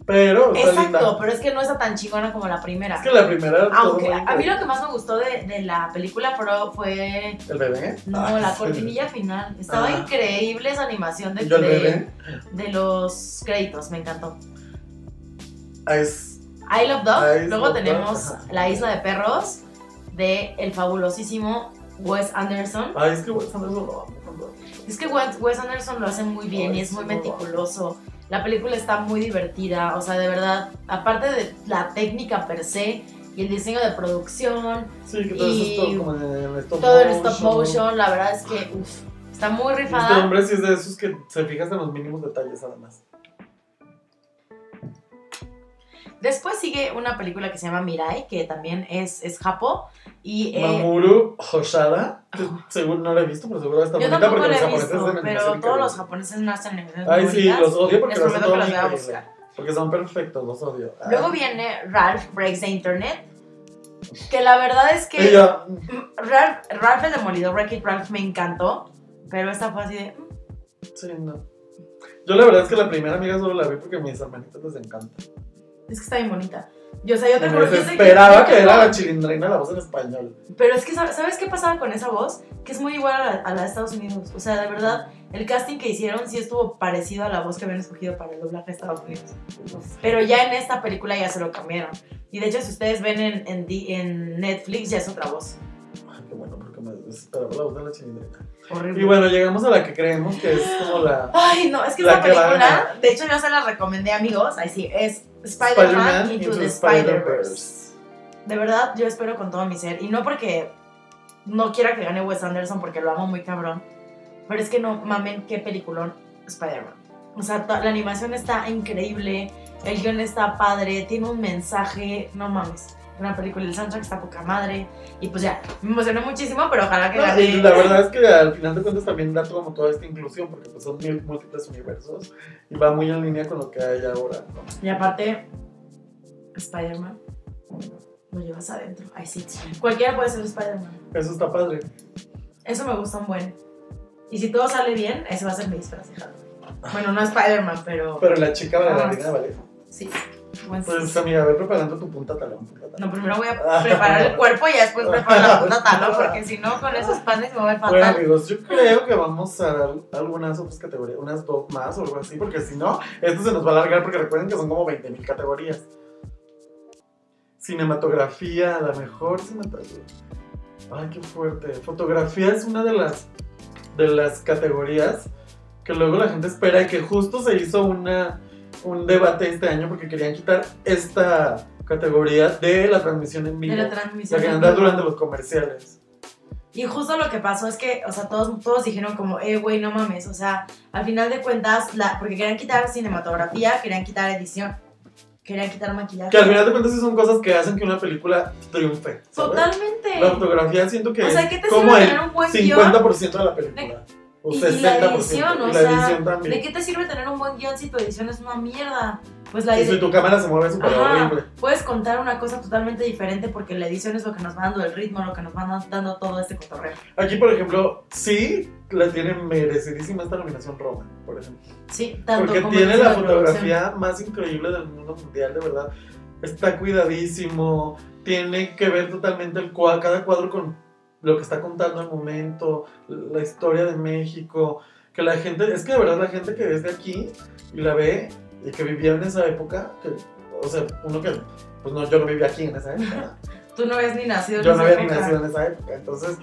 [SPEAKER 1] Pero está
[SPEAKER 2] Exacto,
[SPEAKER 1] linda.
[SPEAKER 2] pero es que no está tan chingona como la primera.
[SPEAKER 1] Es que la primera
[SPEAKER 2] Aunque a mí lo que más me gustó de, de la película fue,
[SPEAKER 1] ¿El bebé?
[SPEAKER 2] no,
[SPEAKER 1] Ah,
[SPEAKER 2] la
[SPEAKER 1] sí.
[SPEAKER 2] cortinilla final. Estaba
[SPEAKER 1] Ah.
[SPEAKER 2] increíble esa animación de,
[SPEAKER 1] ¿Yo el
[SPEAKER 2] de, de los créditos, me encantó.
[SPEAKER 1] Es
[SPEAKER 2] Isle of Dog.
[SPEAKER 1] Isle
[SPEAKER 2] Luego tenemos
[SPEAKER 1] Dog.
[SPEAKER 2] La Isla de Perros de el fabulosísimo Wes Anderson.
[SPEAKER 1] Ay, es que Wes Anderson lo amo.
[SPEAKER 2] Es que Wes Anderson lo hace muy bien
[SPEAKER 1] Ay,
[SPEAKER 2] y es muy meticuloso. La película está muy divertida, o sea, de verdad, aparte de la técnica per se y el diseño de producción,
[SPEAKER 1] Sí, que todo
[SPEAKER 2] Y
[SPEAKER 1] eso es todo como en stop
[SPEAKER 2] todo el stop motion, la verdad es que está muy
[SPEAKER 1] Este
[SPEAKER 2] rifada.
[SPEAKER 1] hombre sí es de esos que se fijas en los mínimos detalles, además.
[SPEAKER 2] Después sigue una película que se llama Mirai, que también es, es Japo. Y eh,
[SPEAKER 1] Mamoru Hoshada, que según no la he visto, pero seguro está bonita porque
[SPEAKER 2] la
[SPEAKER 1] los
[SPEAKER 2] he
[SPEAKER 1] japoneses
[SPEAKER 2] visto,
[SPEAKER 1] hacen
[SPEAKER 2] pero todos los japoneses no hacen animaciones
[SPEAKER 1] Ay, sí, los odio porque
[SPEAKER 2] Les
[SPEAKER 1] lo hacen
[SPEAKER 2] prometo
[SPEAKER 1] todo
[SPEAKER 2] que las voy a
[SPEAKER 1] increíble.
[SPEAKER 2] buscar.
[SPEAKER 1] Porque son perfectos, los odio. Ay.
[SPEAKER 2] Luego viene Ralph Breaks the Internet, que la verdad es que
[SPEAKER 1] Ella,
[SPEAKER 2] Ralph, Ralph el Demolidor, Wreck-It Ralph me encantó, pero esta fue así de... mm,
[SPEAKER 1] sí, no. Yo la verdad es que la primera amiga solo la vi porque a mis hermanitos les encanta.
[SPEAKER 2] Es que está bien bonita. Yo, o sea, yo te juro, yo
[SPEAKER 1] desesperaba que
[SPEAKER 2] yo
[SPEAKER 1] era la chilindrina la voz en español.
[SPEAKER 2] Pero es que, ¿sabes qué pasaba con esa voz? Que es muy igual a la, a la de Estados Unidos. O sea, de verdad, el casting que hicieron sí estuvo parecido a la voz que habían escogido para el doblaje de Estados Unidos. Pero ya en esta película ya se lo cambiaron. Y de hecho, si ustedes ven en, en, en Netflix, ya es otra voz.
[SPEAKER 1] Ay, qué bueno, porque me desesperaba la voz de la chilindrina.
[SPEAKER 2] Horrible.
[SPEAKER 1] Y bueno, llegamos a la que creemos que es como la
[SPEAKER 2] Ay, no, es que
[SPEAKER 1] La
[SPEAKER 2] esta
[SPEAKER 1] que va a
[SPEAKER 2] película, de hecho, yo se la recomendé, amigos. Ahí sí, es Spider-Man Into, the Spider-Verse. De verdad, yo espero con todo mi ser. Y no porque no quiera que gane Wes Anderson, porque lo amo muy cabrón. Pero es que no mamen, qué peliculón Spider-Man. O sea, la animación está increíble, el guion está padre, tiene un mensaje, no mames. Una película, el soundtrack está poca madre. Y pues ya, me emocioné muchísimo, pero ojalá que
[SPEAKER 1] No,
[SPEAKER 2] gane.
[SPEAKER 1] la verdad es que al final de cuentas también da como toda esta inclusión, porque pues son múltiples universos y va muy en línea con lo que hay ahora. ¿no?
[SPEAKER 2] Y aparte, Spider-Man, lo llevas adentro. Ay, sí. Cualquiera puede ser Spider-Man.
[SPEAKER 1] Eso está padre.
[SPEAKER 2] Eso me gusta un buen. Y si todo sale bien, ese va a ser mi disfraz de Halloween. Bueno, no Spider-Man, pero,
[SPEAKER 1] Pero la chica
[SPEAKER 2] Ah.
[SPEAKER 1] bailarina, ¿vale?
[SPEAKER 2] sí.
[SPEAKER 1] Pues
[SPEAKER 2] sí.
[SPEAKER 1] amiga, ve preparando tu punta talón. punta talón.
[SPEAKER 2] No, primero voy a preparar el cuerpo y ya después (laughs) preparo la punta talón, porque si no, con esos panes me voy a ver
[SPEAKER 1] Bueno
[SPEAKER 2] fatal.
[SPEAKER 1] amigos, yo creo que vamos a dar algunas otras categorías, unas dos más o algo así, porque si no, esto se nos va a alargar porque recuerden que son como 20.000 categorías. Cinematografía, la mejor cinematografía. Ay, qué fuerte. Fotografía es una de las, de las categorías que luego la gente espera y que justo se hizo una, un debate este año porque querían quitar esta categoría de la transmisión en vivo.
[SPEAKER 2] De la
[SPEAKER 1] La
[SPEAKER 2] transmisión.
[SPEAKER 1] que
[SPEAKER 2] en
[SPEAKER 1] anda durante los comerciales.
[SPEAKER 2] Y justo lo que pasó es que, o sea, todos, todos dijeron como, eh, güey, no mames. O sea, al final de cuentas, la, porque querían quitar cinematografía, querían quitar edición, querían quitar maquillaje.
[SPEAKER 1] Que al final de cuentas son cosas que hacen que una película triunfe. ¿sabes?
[SPEAKER 2] Totalmente.
[SPEAKER 1] La fotografía siento que
[SPEAKER 2] O sea, ¿qué te
[SPEAKER 1] como el
[SPEAKER 2] un buen
[SPEAKER 1] 50% de la película. O
[SPEAKER 2] Y- y
[SPEAKER 1] 60%.
[SPEAKER 2] la edición, o
[SPEAKER 1] la
[SPEAKER 2] sea,
[SPEAKER 1] edición también.
[SPEAKER 2] ¿De qué te sirve tener un buen guion si tu edición es una mierda? Pues la
[SPEAKER 1] Y si
[SPEAKER 2] edición.
[SPEAKER 1] tu cámara se mueve súper horrible.
[SPEAKER 2] puedes contar una cosa totalmente diferente porque la edición es lo que nos va dando el ritmo, lo que nos va dando todo este cotorreo.
[SPEAKER 1] Aquí, por ejemplo, sí la tiene merecidísima esta nominación Roma, por ejemplo.
[SPEAKER 2] Sí, tanto
[SPEAKER 1] Porque
[SPEAKER 2] como
[SPEAKER 1] tiene la fotografía más increíble del mundo mundial, de verdad. Está cuidadísimo, tiene que ver totalmente el cua- cada cuadro con lo que está contando el momento, la historia de México, que la gente, es que de verdad la gente que es de aquí y la ve y que vivía en esa época, que, o sea, uno que, pues no, yo no vivía aquí en esa época, (laughs)
[SPEAKER 2] Tú no habías ni nacido
[SPEAKER 1] yo
[SPEAKER 2] en
[SPEAKER 1] no
[SPEAKER 2] esa
[SPEAKER 1] había ni
[SPEAKER 2] época.
[SPEAKER 1] nacido en esa época, entonces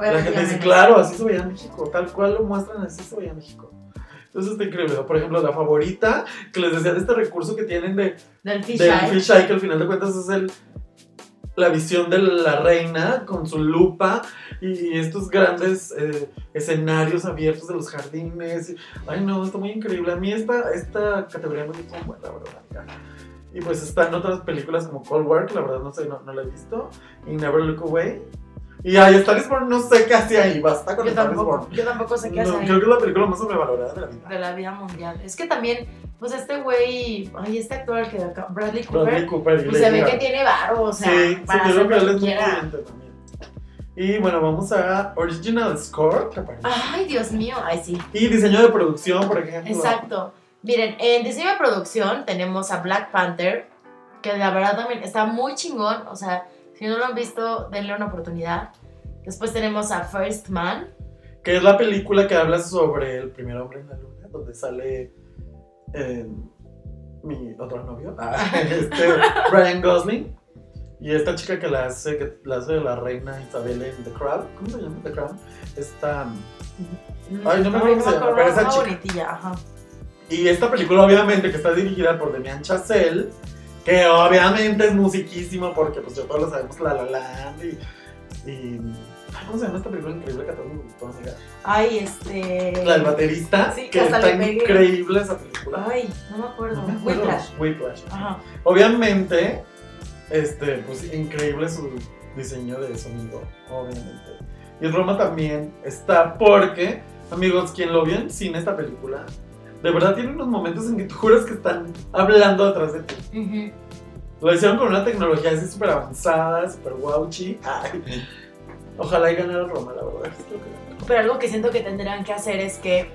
[SPEAKER 1] la gente dice, claro, así se veía México, tal cual lo muestran, así se veía México. Entonces está increíble. Por ejemplo, la favorita, que les decía de este recurso que tienen de,
[SPEAKER 2] Del fish
[SPEAKER 1] del
[SPEAKER 2] eye.
[SPEAKER 1] fisheye, que al final de cuentas es el, la visión de la reina con su lupa y estos grandes eh, escenarios abiertos de los jardines. Ay, no, está muy increíble. A mí esta, esta categoría me gustó muy, la verdad. Y pues están otras películas como Cold War, que la verdad no sé, no, no la he visto. Y Never Look Away. Y ahí Star is Born, no sé qué hacía ahí, basta con
[SPEAKER 2] Yo tampoco, yo tampoco sé qué
[SPEAKER 1] No,
[SPEAKER 2] hacer
[SPEAKER 1] creo que es la película más sobrevalorada de la vida.
[SPEAKER 2] de la vida mundial. Es que también, pues este güey, ay, este actor el que acá- Bradley Cooper,
[SPEAKER 1] Bradley Cooper
[SPEAKER 2] pues se ve que tiene varo, o sea,
[SPEAKER 1] sí, sí,
[SPEAKER 2] para
[SPEAKER 1] yo
[SPEAKER 2] hacer
[SPEAKER 1] creo que él es muy también. Y bueno, vamos a Original Score, que aparece.
[SPEAKER 2] Ay, Dios mío, ay sí.
[SPEAKER 1] Y diseño de producción, por ejemplo.
[SPEAKER 2] Exacto. Miren, en diseño de producción tenemos a Black Panther, que la verdad también está muy chingón. O sea, si no lo han visto, denle una oportunidad. Después tenemos a First Man.
[SPEAKER 1] Que es la película que habla sobre el primer hombre en la luna, donde sale. eh, mi otro novio, (laughs) ah, este, Ryan Gosling. Y esta chica que la hace, que la hace de la reina Isabel en The Crown. ¿Cómo se llama The Crown? Esta. Ay, no me acuerdo cómo se llama, pero esa chica.
[SPEAKER 2] bonitilla, ajá.
[SPEAKER 1] Y esta película, obviamente, que está dirigida por Demian Chazelle, que obviamente es musiquísimo porque, pues, yo todos lo sabemos, La La Land y. y ay, ¿Cómo se llama esta película increíble que a todos nos gustó, amiga?
[SPEAKER 2] Ay, este.
[SPEAKER 1] La del baterista,
[SPEAKER 2] Sí, que
[SPEAKER 1] está increíble esa película.
[SPEAKER 2] Ay, no me acuerdo.
[SPEAKER 1] No.
[SPEAKER 2] Whiplash.
[SPEAKER 1] Whiplash.
[SPEAKER 2] Ajá.
[SPEAKER 1] Obviamente, este, pues increíble su diseño de sonido, obviamente. Y Roma también está porque, amigos, quien lo vio en cine esta película, de verdad tiene unos momentos en que tú juras que están hablando atrás de ti. Lo hicieron con una tecnología así súper avanzada, súper guauchi. Ay, Ojalá y ganara Roma, la verdad. es lo que-
[SPEAKER 2] Pero algo que siento que tendrían que hacer es que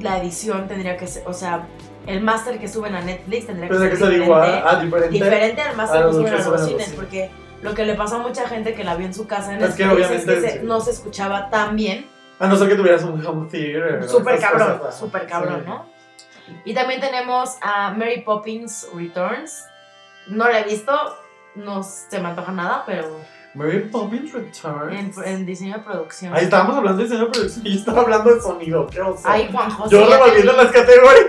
[SPEAKER 2] la edición tendría que ser, o sea, el máster que suben a Netflix tendría que ser
[SPEAKER 1] que ser
[SPEAKER 2] diferente,
[SPEAKER 1] igual, ah, diferente.
[SPEAKER 2] diferente al máster
[SPEAKER 1] a
[SPEAKER 2] que suben
[SPEAKER 1] que
[SPEAKER 2] a los cines,
[SPEAKER 1] cines.
[SPEAKER 2] porque lo que le pasó a mucha gente que la vio en su casa en
[SPEAKER 1] Es que
[SPEAKER 2] Netflix
[SPEAKER 1] obviamente
[SPEAKER 2] es que se-
[SPEAKER 1] sí.
[SPEAKER 2] no se escuchaba tan bien,
[SPEAKER 1] A no ser que tuvieras un home theater.
[SPEAKER 2] súper cabrón, súper cabrón,
[SPEAKER 1] sí.
[SPEAKER 2] ¿no? Y también tenemos a Mary Poppins Returns, no la he visto, no se me antoja nada, pero
[SPEAKER 1] Mary Poppins Returns.
[SPEAKER 2] en diseño de producción.
[SPEAKER 1] Ahí estábamos hablando de diseño de producción y yo estaba hablando de sonido. Qué oso.
[SPEAKER 2] Ay, Juan José.
[SPEAKER 1] yo revolviendo las categorías.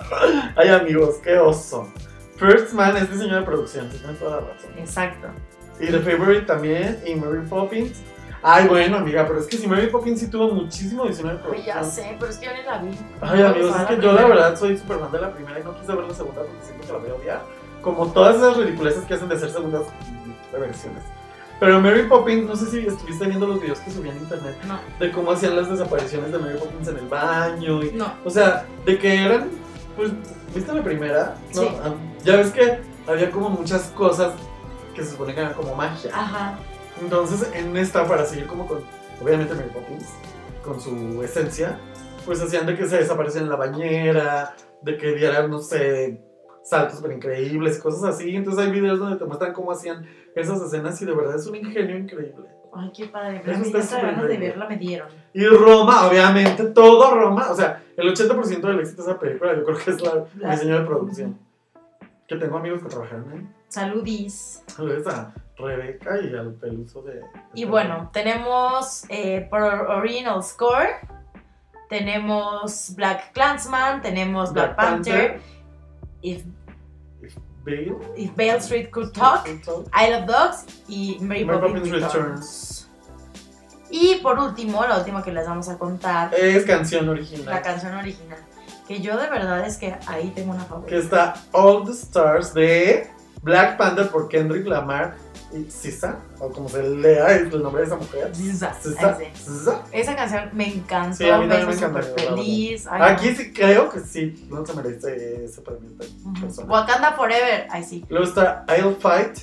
[SPEAKER 1] (laughs) Ay, amigos, qué oso. First Man es diseño de producción, tienes toda la razón.
[SPEAKER 2] Exacto.
[SPEAKER 1] Y The Favorite también, y Mary Poppins. Ay, bueno, amiga, pero es que si Mary Poppins sí tuvo muchísimo diseño de
[SPEAKER 2] Ay, ya sé, pero es que yo ni la vi.
[SPEAKER 1] Ay, amigos, es que yo la verdad soy súper fan de la primera y no quise ver la segunda porque siento que la voy a odiar. Como todas esas ridiculeces que hacen de hacer segundas versiones. Pero Mary Poppins, no sé si estuviste viendo los videos que subí en internet
[SPEAKER 2] No,
[SPEAKER 1] de cómo hacían las desapariciones de Mary Poppins en el baño. Y,
[SPEAKER 2] no.
[SPEAKER 1] o sea, de que eran, pues, ¿viste la primera? ¿No?
[SPEAKER 2] Sí.
[SPEAKER 1] Ah, Ya ves que había como muchas cosas que se supone que eran como magia.
[SPEAKER 2] Ajá.
[SPEAKER 1] Entonces, en esta, para seguir como con, obviamente, Mary Poppins, con su esencia, pues hacían de que se desaparecían en la bañera, de que dieran, no sé, saltos súper increíbles, cosas así. Entonces, hay videos donde te muestran cómo hacían esas escenas y de verdad es un ingenio increíble.
[SPEAKER 2] Ay, qué padre.
[SPEAKER 1] Eso
[SPEAKER 2] A ganas de verla me dieron.
[SPEAKER 1] Y Roma, obviamente, todo Roma, o sea, el 80% del éxito de esa película yo creo que es la,
[SPEAKER 2] La-
[SPEAKER 1] diseño de producción. Que tengo amigos que trabajaron en.
[SPEAKER 2] Saludis.
[SPEAKER 1] Saludos a Rebeca y al peluso de. de
[SPEAKER 2] Y bueno, tenemos eh, por original score, tenemos Black Clansman, tenemos Black, Panther, If,
[SPEAKER 1] Bale.
[SPEAKER 2] If Bale Street Could Talk, I Love Dogs y Mary,
[SPEAKER 1] Mary
[SPEAKER 2] Poppins,
[SPEAKER 1] Poppins
[SPEAKER 2] Returns.
[SPEAKER 1] Returns.
[SPEAKER 2] Y por último, la última que les vamos a contar,
[SPEAKER 1] Es canción original.
[SPEAKER 2] la canción original. Que yo de verdad es que ahí tengo una
[SPEAKER 1] que
[SPEAKER 2] favorita.
[SPEAKER 1] está All the Stars de Black Panther por Kendrick Lamar y Sisa, o como se lea el nombre de esa mujer.
[SPEAKER 2] Sisa,
[SPEAKER 1] Sisa.
[SPEAKER 2] Esa canción me encantó,
[SPEAKER 1] Sí, a mí
[SPEAKER 2] me
[SPEAKER 1] también me encanta, la verdad.
[SPEAKER 2] feliz. Ay,
[SPEAKER 1] Aquí sí creo que sí, no se merece ese premio. persona.
[SPEAKER 2] Wakanda Forever, ay sí.
[SPEAKER 1] Luego está I'll Fight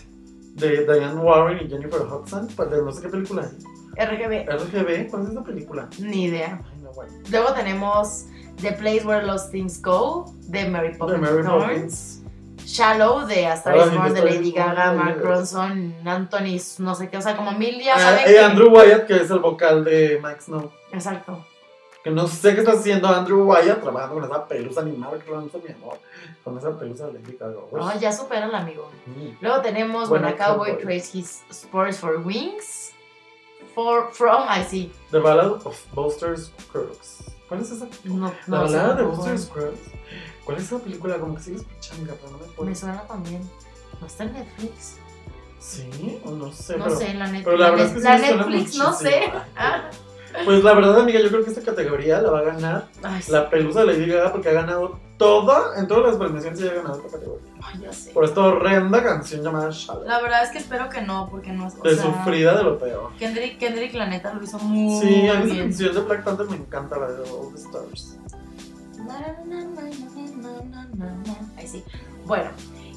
[SPEAKER 1] de Diane Warren y Jennifer Hudson, pues, de no sé qué película.
[SPEAKER 2] RGB,
[SPEAKER 1] RGB, ¿cuál es esa película?
[SPEAKER 2] ni idea.
[SPEAKER 1] Ay, no, bueno.
[SPEAKER 2] Luego tenemos The Place Where Lost Things Go de Mary
[SPEAKER 1] De
[SPEAKER 2] Poppins
[SPEAKER 1] Mary
[SPEAKER 2] Returns.
[SPEAKER 1] Poppins.
[SPEAKER 2] Shallow de A Star is Born
[SPEAKER 1] de
[SPEAKER 2] de Lady Gaga,
[SPEAKER 1] de-
[SPEAKER 2] Mark Ronson, Anthony, no sé qué, o sea, como mil ya
[SPEAKER 1] Ah,
[SPEAKER 2] saben.
[SPEAKER 1] y
[SPEAKER 2] que-
[SPEAKER 1] Andrew Wyatt, que es el vocal de Mike Snow.
[SPEAKER 2] Exacto.
[SPEAKER 1] Que no sé qué está haciendo Andrew Wyatt trabajando con esa pelusa ni Mark Ronson, mi amor. Con esa pelusa de Lady Gaga. Uy.
[SPEAKER 2] No, ya supera al amigo.
[SPEAKER 1] Mm.
[SPEAKER 2] Luego tenemos When a Cowboy. Trades His Spurs for Wings. For, from, I see.
[SPEAKER 1] The Ballad of Buster Scruggs. ¿Cuál es esa?
[SPEAKER 2] No,
[SPEAKER 1] La
[SPEAKER 2] no
[SPEAKER 1] balada de Buster Scruggs. ¿Cuál es esa película? Como que sigue escuchando, pero no me acuerdo.
[SPEAKER 2] Me suena también. ¿No está en Netflix?
[SPEAKER 1] ¿Sí? O no sé.
[SPEAKER 2] No
[SPEAKER 1] pero,
[SPEAKER 2] sé, la, net-
[SPEAKER 1] pero la
[SPEAKER 2] la,
[SPEAKER 1] verdad
[SPEAKER 2] net-
[SPEAKER 1] es que sí
[SPEAKER 2] la
[SPEAKER 1] me suena
[SPEAKER 2] Netflix, no sé. Ah. (laughs)
[SPEAKER 1] Pues la verdad, amiga, yo creo que esta categoría la va a ganar
[SPEAKER 2] Ay,
[SPEAKER 1] la pelusa de Lady Gaga porque ha ganado toda, en todas las premiaciones ella ha ganado esta categoría.
[SPEAKER 2] Ay, ya sé.
[SPEAKER 1] Por esta horrenda canción llamada Shallow.
[SPEAKER 2] La verdad es que espero que no, porque no es.
[SPEAKER 1] De
[SPEAKER 2] sea,
[SPEAKER 1] sufrida de lo peor.
[SPEAKER 2] Kendrick, Kendrick, la neta, lo hizo muy
[SPEAKER 1] Sí, a mí esa
[SPEAKER 2] bien.
[SPEAKER 1] canción de Black Panther me encanta, la de All the Stars.
[SPEAKER 2] Ahí sí. Bueno,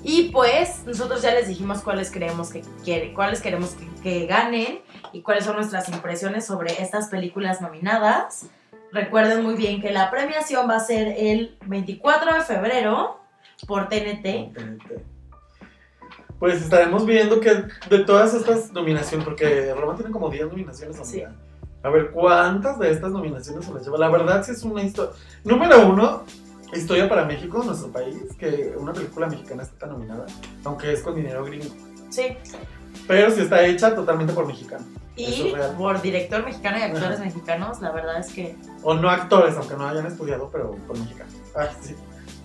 [SPEAKER 2] y pues nosotros ya les dijimos cuáles creemos que quiere, cuáles queremos que, que ganen y cuáles son nuestras impresiones sobre estas películas nominadas. Recuerden muy bien que la premiación va a ser el 24 de febrero por TNT.
[SPEAKER 1] Pues estaremos viendo que de todas estas nominaciones, porque Roma tiene como 10 nominaciones,
[SPEAKER 2] Sí.
[SPEAKER 1] amiga. A ver cuántas de estas nominaciones se las lleva. La verdad, sí es una historia. Número uno, historia para México, nuestro país, que una película mexicana tan nominada, aunque es con dinero gringo.
[SPEAKER 2] Sí.
[SPEAKER 1] Pero sí está hecha totalmente por mexicanos. Eso
[SPEAKER 2] Y
[SPEAKER 1] es
[SPEAKER 2] por director mexicano y actores
[SPEAKER 1] Ajá.
[SPEAKER 2] mexicanos, la verdad es que.
[SPEAKER 1] O no actores, aunque no hayan estudiado, pero por mexicanos. Ay, sí.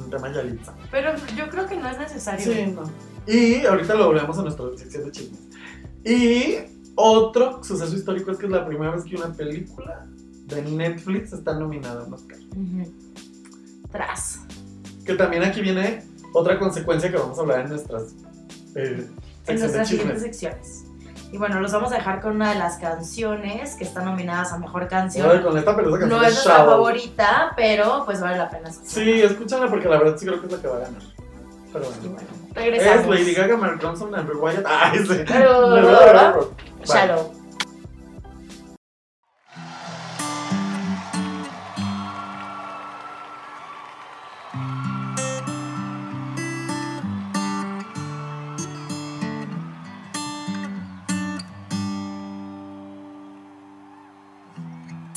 [SPEAKER 1] Un tema Yalitza.
[SPEAKER 2] Pero yo creo que no es necesario.
[SPEAKER 1] Sí, no. Y ahorita lo volvemos a nuestra sección de chismes. Y otro suceso histórico es que es la primera vez que una película de Netflix está nominada a un Oscar.
[SPEAKER 2] Tras.
[SPEAKER 1] Que también aquí viene otra consecuencia que vamos a hablar en nuestras eh,
[SPEAKER 2] En nuestras siguientes secciones. Y bueno, los vamos a dejar con una de las canciones que están nominadas a mejor canción.
[SPEAKER 1] con esta, pero esa canción
[SPEAKER 2] No es
[SPEAKER 1] es
[SPEAKER 2] nuestra favorita, pero pues vale la pena escucharla.
[SPEAKER 1] Sí, escúchala porque la verdad sí creo que es la que va a ganar. Pero bueno.
[SPEAKER 2] bueno,
[SPEAKER 1] Es
[SPEAKER 2] regresamos.
[SPEAKER 1] Lady Gaga, Mark Ronson, Andrew Wyatt. (laughs) Ay, sí.
[SPEAKER 2] Pero-. Shallow.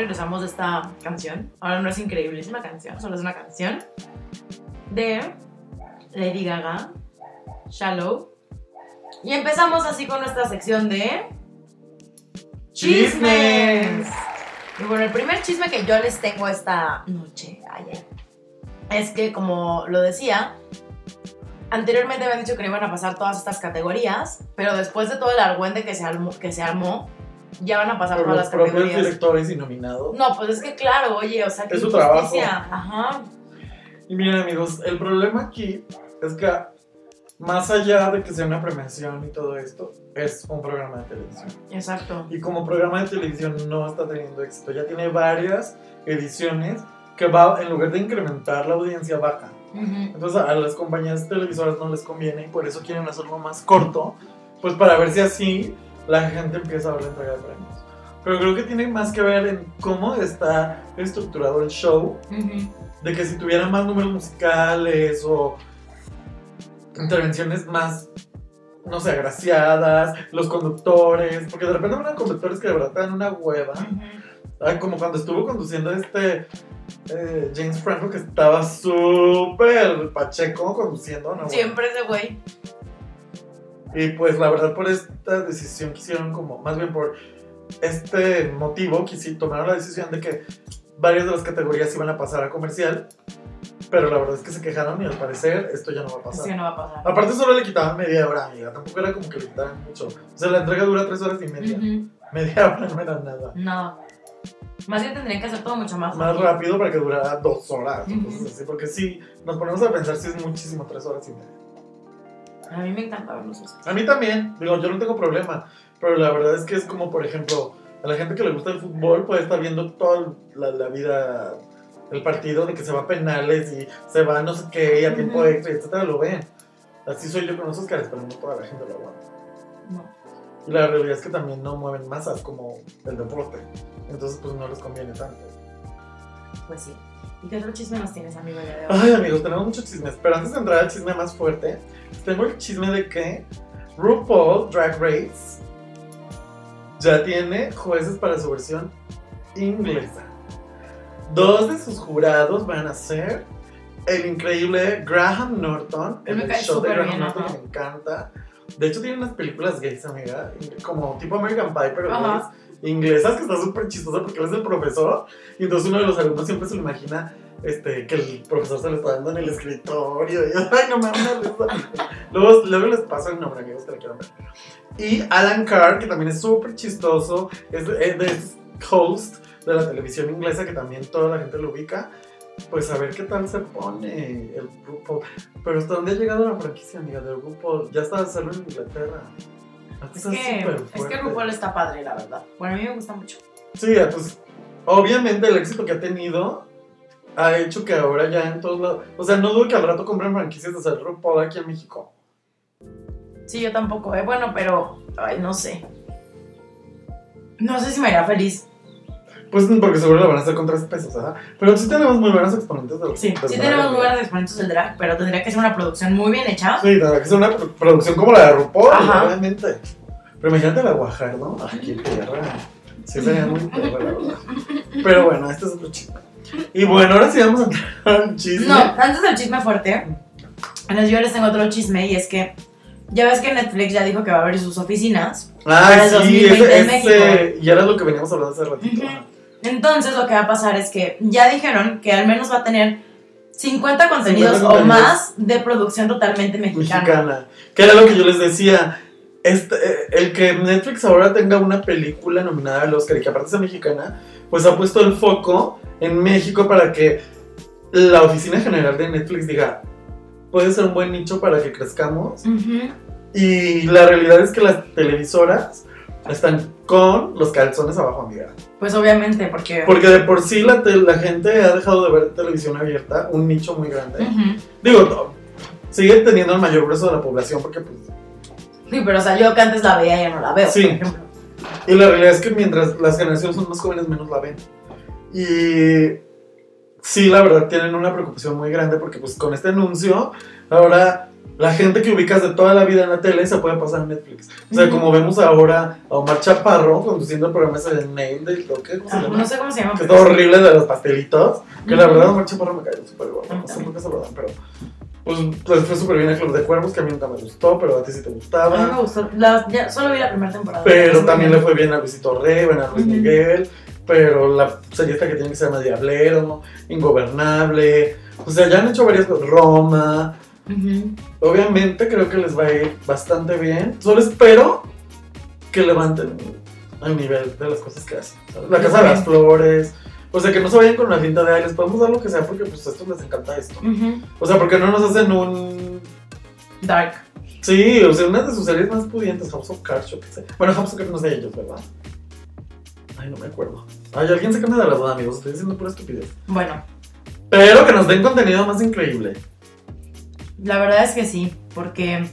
[SPEAKER 2] Regresamos de esta canción. Ahora no es increíblísima canción, solo es una canción de Lady Gaga, Shallow. Y empezamos así con nuestra sección de
[SPEAKER 1] ¡Chismes!
[SPEAKER 2] Y bueno, el primer chisme que yo les tengo esta noche, ayer, es que como lo decía, anteriormente me han dicho que no iban a pasar todas estas categorías, pero después de todo el argüente que se armó, que se armó ya van a pasar
[SPEAKER 1] por
[SPEAKER 2] las
[SPEAKER 1] propios
[SPEAKER 2] categorías.
[SPEAKER 1] directores y nominados.
[SPEAKER 2] No, pues es que claro, oye, o sea, que
[SPEAKER 1] Es su trabajo.
[SPEAKER 2] Ajá.
[SPEAKER 1] Y miren amigos, el problema aquí es que más allá de que sea una premiación y todo esto, es un programa de televisión.
[SPEAKER 2] Exacto.
[SPEAKER 1] Y como programa de televisión no está teniendo éxito, ya tiene varias ediciones que va, en lugar de incrementar la audiencia, baja. Entonces a las compañías televisoras no les conviene y por eso quieren hacerlo más corto, pues para ver si así la gente empieza a ver la entrega de premios. Pero creo que tiene más que ver en cómo está estructurado el show
[SPEAKER 2] Ujú.
[SPEAKER 1] de que si tuviera más números musicales o intervenciones más, no sé, agraciadas, los conductores, porque de repente van conductores que de verdad te dan una hueva.
[SPEAKER 2] Ujú.
[SPEAKER 1] Ay, como cuando estuvo conduciendo este eh, James Franco que estaba súper pacheco conduciendo, ¿no?
[SPEAKER 2] Siempre ese güey.
[SPEAKER 1] Y pues la verdad por esta decisión que hicieron como, más bien por este motivo, que sí tomaron la decisión de que varias de las categorías iban a pasar a comercial, pero la verdad es que se quejaron y al parecer esto ya no va a pasar.
[SPEAKER 2] Sí, no va a pasar.
[SPEAKER 1] Aparte solo le quitaban media hora, amiga, tampoco era como que le quitaran mucho. O sea, la entrega dura tres horas y media. Media hora no era nada.
[SPEAKER 2] No. Más bien tendrían que hacer todo mucho más.
[SPEAKER 1] Más rápido para que durara dos horas,
[SPEAKER 2] Ujú.
[SPEAKER 1] cosas así, porque sí, nos ponemos a pensar si es muchísimo tres horas y media.
[SPEAKER 2] A mí me encanta ver los Oscars.
[SPEAKER 1] A mí también, digo, yo no tengo problema, pero la verdad es que es como, por ejemplo, a la gente que le gusta el fútbol puede estar viendo toda la, la vida el partido de que se va a penales y se va a no sé qué y a tiempo extra, y etcétera, lo ven. Así soy yo con los Oscars, pero no toda la gente lo aguanta.
[SPEAKER 2] No.
[SPEAKER 1] Y la realidad es que también no mueven masas como el deporte, entonces pues no les conviene tanto.
[SPEAKER 2] Pues sí. ¿Y qué otro chisme nos tienes, amigo? de?
[SPEAKER 1] Ay amigos, tenemos muchos chismes, pero antes de entrar al chisme más fuerte, tengo el chisme de que RuPaul Drag Race ya tiene jueces para su versión inglesa. Dos de sus jurados van a ser el increíble Graham Norton, el show de Graham
[SPEAKER 2] bien,
[SPEAKER 1] Norton que me encanta. De hecho tiene unas películas gays, amiga, como tipo American Pie, pero
[SPEAKER 2] Ajá.
[SPEAKER 1] gays, inglesas, que está súper chistosa porque él es el profesor y entonces uno de los alumnos siempre se lo imagina este, que el profesor se lo está dando en el escritorio. Y, ay, no. Luego, luego les paso el nombre, amigos, que la quieran ver. Y Alan Carr, que también es súper chistoso, es es de es host de la televisión inglesa, que también toda la gente lo ubica. Pues a ver qué tal se pone el RuPaul. Pero hasta dónde ha llegado la franquicia, amiga, del RuPaul. Ya está hacerlo en Inglaterra.
[SPEAKER 2] Es que, es que. RuPaul está padre, la verdad. Bueno, a mí me gusta mucho.
[SPEAKER 1] Sí, pues obviamente el éxito que ha tenido ha hecho que ahora ya en todos lados. O sea, no dudo que al rato compren franquicias de hacer RuPaul aquí en México.
[SPEAKER 2] Sí, yo tampoco, ¿eh? Bueno, pero, ay, no sé. No sé si me haría feliz.
[SPEAKER 1] Pues porque seguro lo van a hacer con tres pesos, ¿verdad? Pero sí tenemos muy buenos exponentes del
[SPEAKER 2] Sí, sí tenemos muy buenos exponentes del drag, pero tendría que ser una producción muy bien hecha.
[SPEAKER 1] Sí, tendrá que ser una pro- producción como la de RuPaul, obviamente. Pero imagínate la Guajardo. Ay, qué perra. Sí, sería muy perra, la verdad. Pero bueno, este es otro chisme. Y bueno, ahora sí vamos a entrar al chisme.
[SPEAKER 2] No, antes del chisme fuerte, yo les tengo otro chisme y es que ya ves que Netflix ya dijo que va a abrir sus oficinas. para
[SPEAKER 1] Ah,
[SPEAKER 2] el
[SPEAKER 1] sí,
[SPEAKER 2] 2020 en
[SPEAKER 1] ese, ese, y era lo que veníamos hablando hace ratito.
[SPEAKER 2] Entonces lo que va a pasar es que ya dijeron que al menos va a tener 50 contenidos
[SPEAKER 1] 50
[SPEAKER 2] o más de producción totalmente mexicana.
[SPEAKER 1] mexicana. Que era lo que yo les decía. Este, eh, el que Netflix ahora tenga una película nominada al Oscar y que aparte sea mexicana, pues ha puesto el foco en México para que la oficina general de Netflix diga, puede ser un buen nicho para que crezcamos. Y la realidad es que las televisoras están con los calzones abajo, amiga.
[SPEAKER 2] Pues obviamente, porque...
[SPEAKER 1] Porque de por sí la, te- la gente ha dejado de ver televisión abierta, un nicho muy grande. Digo, no, sigue teniendo el mayor grueso de la población porque pues
[SPEAKER 2] Sí, pero o sea, yo que antes la veía ya no la veo,
[SPEAKER 1] Sí.
[SPEAKER 2] por ejemplo.
[SPEAKER 1] Y la realidad es que mientras las generaciones son más jóvenes, menos la ven. Y sí, la verdad, tienen una preocupación muy grande porque pues con este anuncio, ahora la gente que ubicas de toda la vida en la tele se puede pasar a Netflix. O sea, como vemos ahora a Omar Chaparro conduciendo el programa ese de Name del toque, ¿cómo se
[SPEAKER 2] Ah,
[SPEAKER 1] llama?
[SPEAKER 2] no sé cómo se llama.
[SPEAKER 1] Que
[SPEAKER 2] sí.
[SPEAKER 1] horrible de los pastelitos. Que la verdad, Omar Chaparro me cayó súper guapo. No sé por qué se lo dan, pero. Pues, pues fue súper bien a Club de Cuervos, que a mí nunca me gustó, pero a ti sí te
[SPEAKER 2] A mí
[SPEAKER 1] gustaba.
[SPEAKER 2] me gustó. La- ya, solo vi la primera temporada.
[SPEAKER 1] Pero también le fue bien a Luisito Rey, a Luis. Miguel. Pero la serie esta que tiene que se llama Diablero, Ingobernable. O sea, ya han hecho varias cosas. Roma. Obviamente creo que les va a ir bastante bien. Solo espero que levanten al nivel de las cosas que hacen. ¿sabes? La Casa de las Flores. O sea, que no se vayan con la finta de, ay, les podemos dar lo que sea porque pues a estos les encanta esto. O sea, porque no nos hacen un...
[SPEAKER 2] Dark.
[SPEAKER 1] Sí, o sea, una de sus series más pudientes, House of Cards, yo qué sé. Bueno, House of Cards no es de ellos, ¿verdad? Ay, no me acuerdo. Ay, alguien se cambia de la duda, amigos. Estoy diciendo pura estupidez.
[SPEAKER 2] Bueno,
[SPEAKER 1] Pero que nos den contenido más increíble.
[SPEAKER 2] La verdad es que sí, porque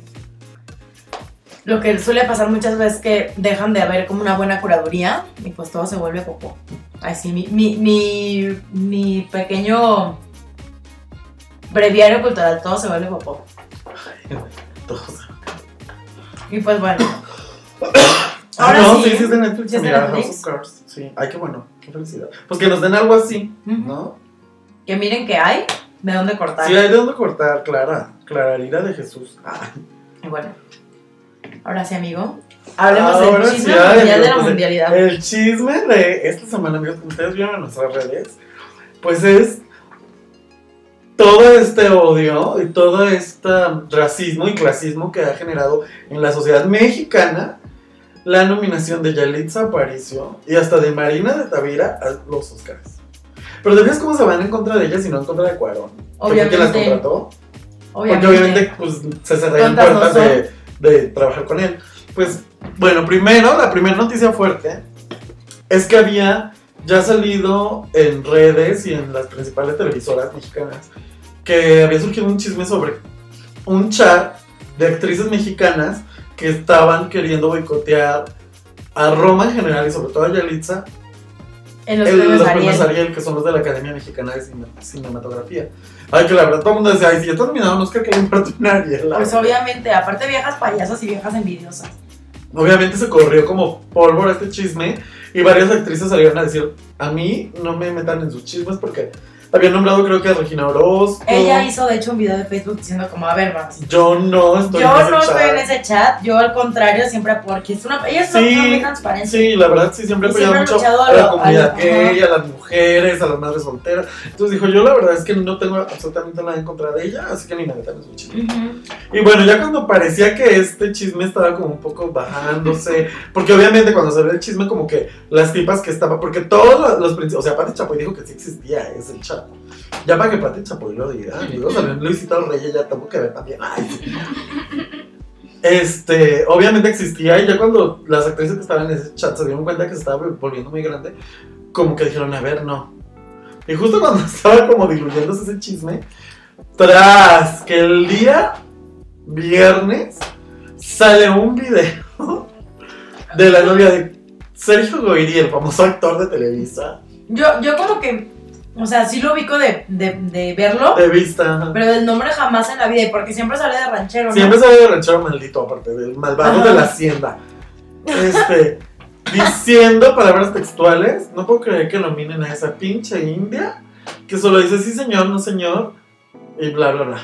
[SPEAKER 2] lo que suele pasar muchas veces es que dejan de haber como una buena curaduría y pues todo se vuelve popó. Ay, sí, mi, mi, mi, mi pequeño breviario cultural, todo se vuelve popó. Y pues bueno. (coughs)
[SPEAKER 1] Ah,
[SPEAKER 2] Ahora
[SPEAKER 1] no,
[SPEAKER 2] sí.
[SPEAKER 1] sí, sí es de Netflix.
[SPEAKER 2] ¿Sí
[SPEAKER 1] Mira? House of Cards. Sí. Ay, qué bueno. Qué felicidad. Pues que nos den algo así. ¿no?
[SPEAKER 2] Que miren que hay de dónde cortar.
[SPEAKER 1] Sí, hay de dónde cortar, Clara. Clararira de Jesús.
[SPEAKER 2] Y bueno. Ahora sí, amigo. Hablemos
[SPEAKER 1] Ahora
[SPEAKER 2] del
[SPEAKER 1] sí,
[SPEAKER 2] chisme
[SPEAKER 1] ay,
[SPEAKER 2] mundial de la
[SPEAKER 1] pues,
[SPEAKER 2] mundialidad.
[SPEAKER 1] El chisme de esta semana, amigos, como ustedes vieron en nuestras redes, pues es todo este odio y todo este racismo y clasismo que ha generado en la sociedad mexicana la nominación de Yalitza Aparicio y hasta de Marina de Tavira a los Oscars. Pero ¿te fijas cómo se van en contra de ellas y no en contra de Cuarón? ¿Que fue quien las
[SPEAKER 2] Obviamente.
[SPEAKER 1] Porque obviamente pues, se cerrarían
[SPEAKER 2] ¿Cuántas no
[SPEAKER 1] puertas de, de trabajar con él. Pues, bueno, primero, la primera noticia fuerte es que había ya salido en redes y en las principales televisoras mexicanas que había surgido un chisme sobre un chat de actrices mexicanas que estaban queriendo boicotear a Roma en general y sobre todo a Yalitza
[SPEAKER 2] En los
[SPEAKER 1] el-
[SPEAKER 2] premios
[SPEAKER 1] los
[SPEAKER 2] Ariel.
[SPEAKER 1] Ariel, que son los de la Academia Mexicana de Cine- Cinematografía. Ay, que la verdad todo el mundo decía, ay, si está nominado un Oscar, que le importa un Ariel?
[SPEAKER 2] Pues obviamente, aparte viejas payasas y viejas envidiosas.
[SPEAKER 1] Obviamente se corrió como pólvora este chisme y varias actrices salieron a decir, a mí no me metan en sus chismes porque habían nombrado creo que a Regina Orozco.
[SPEAKER 2] Ella hizo de hecho un video de Facebook diciendo como, a ver, vamos.
[SPEAKER 1] Yo no estoy en
[SPEAKER 2] Yo
[SPEAKER 1] ese
[SPEAKER 2] no estoy
[SPEAKER 1] chat.
[SPEAKER 2] en ese chat, yo al contrario siempre porque es una ella es una
[SPEAKER 1] Sí,
[SPEAKER 2] persona muy transparente.
[SPEAKER 1] Sí, la verdad sí, siempre he apoyado mucho a la comunidad gay, a las mujeres, a las madres solteras. Entonces dijo, yo la verdad es que no tengo absolutamente nada en contra de ella, así que ni metan en su chisme.
[SPEAKER 2] Ujú.
[SPEAKER 1] Y bueno, ya cuando parecía que este chisme estaba como un poco bajándose, porque obviamente cuando salió el chisme como que las tipas que estaban, porque todos los, los principios, o sea, Pati Chapoy dijo que sí existía ese chat. Ya para que Pati Chapoy lo diga, amigos, salió Luisito Reyes, ya tengo que ver también. Ay. Este, obviamente existía y ya cuando las actrices que estaban en ese chat se dieron cuenta que se estaba volviendo muy grande, como que dijeron, a ver, no. Y justo cuando (laughs) estaba como diluyéndose ese chisme, tras que el día viernes sale un video de la novia de Sergio Goyri, el famoso actor de Televisa,
[SPEAKER 2] Yo, yo como que, o sea, sí lo ubico de, de, de verlo,
[SPEAKER 1] de vista.
[SPEAKER 2] pero del nombre jamás en la vida, y porque siempre sale de ranchero, ¿no?
[SPEAKER 1] Siempre sale de ranchero maldito, aparte del malvado
[SPEAKER 2] Ajá.
[SPEAKER 1] de la hacienda. Este, diciendo palabras textuales, no puedo creer que nominen a esa pinche india, que solo dice sí señor, no señor, y bla, bla, bla.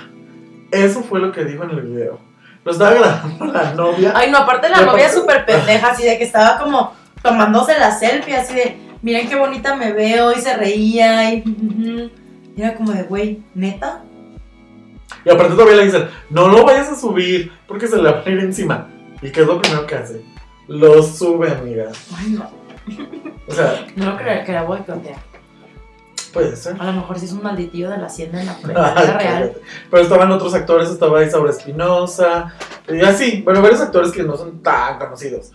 [SPEAKER 1] Eso fue lo que dijo en el video. Lo estaba grabando la novia.
[SPEAKER 2] Ay, no, aparte la novia
[SPEAKER 1] aparte-
[SPEAKER 2] súper pendeja, así de que estaba como tomándose la selfie, así de, miren qué bonita me veo, y se reía, y... Y era como de, güey, ¿neta?
[SPEAKER 1] Y aparte todavía le dicen, no lo vayas a subir porque se le va a ir encima. ¿Y qué es lo primero que hace? Lo sube, amiga.
[SPEAKER 2] Ay, no,
[SPEAKER 1] O sea,
[SPEAKER 2] no lo creo que la boicotea.
[SPEAKER 1] puede ser.
[SPEAKER 2] A lo mejor sí es un malditillo de la hacienda en la, (laughs) vida real.
[SPEAKER 1] Pero estaban otros actores, estaba Isaura Espinosa, y así, bueno, varios actores que no son tan conocidos.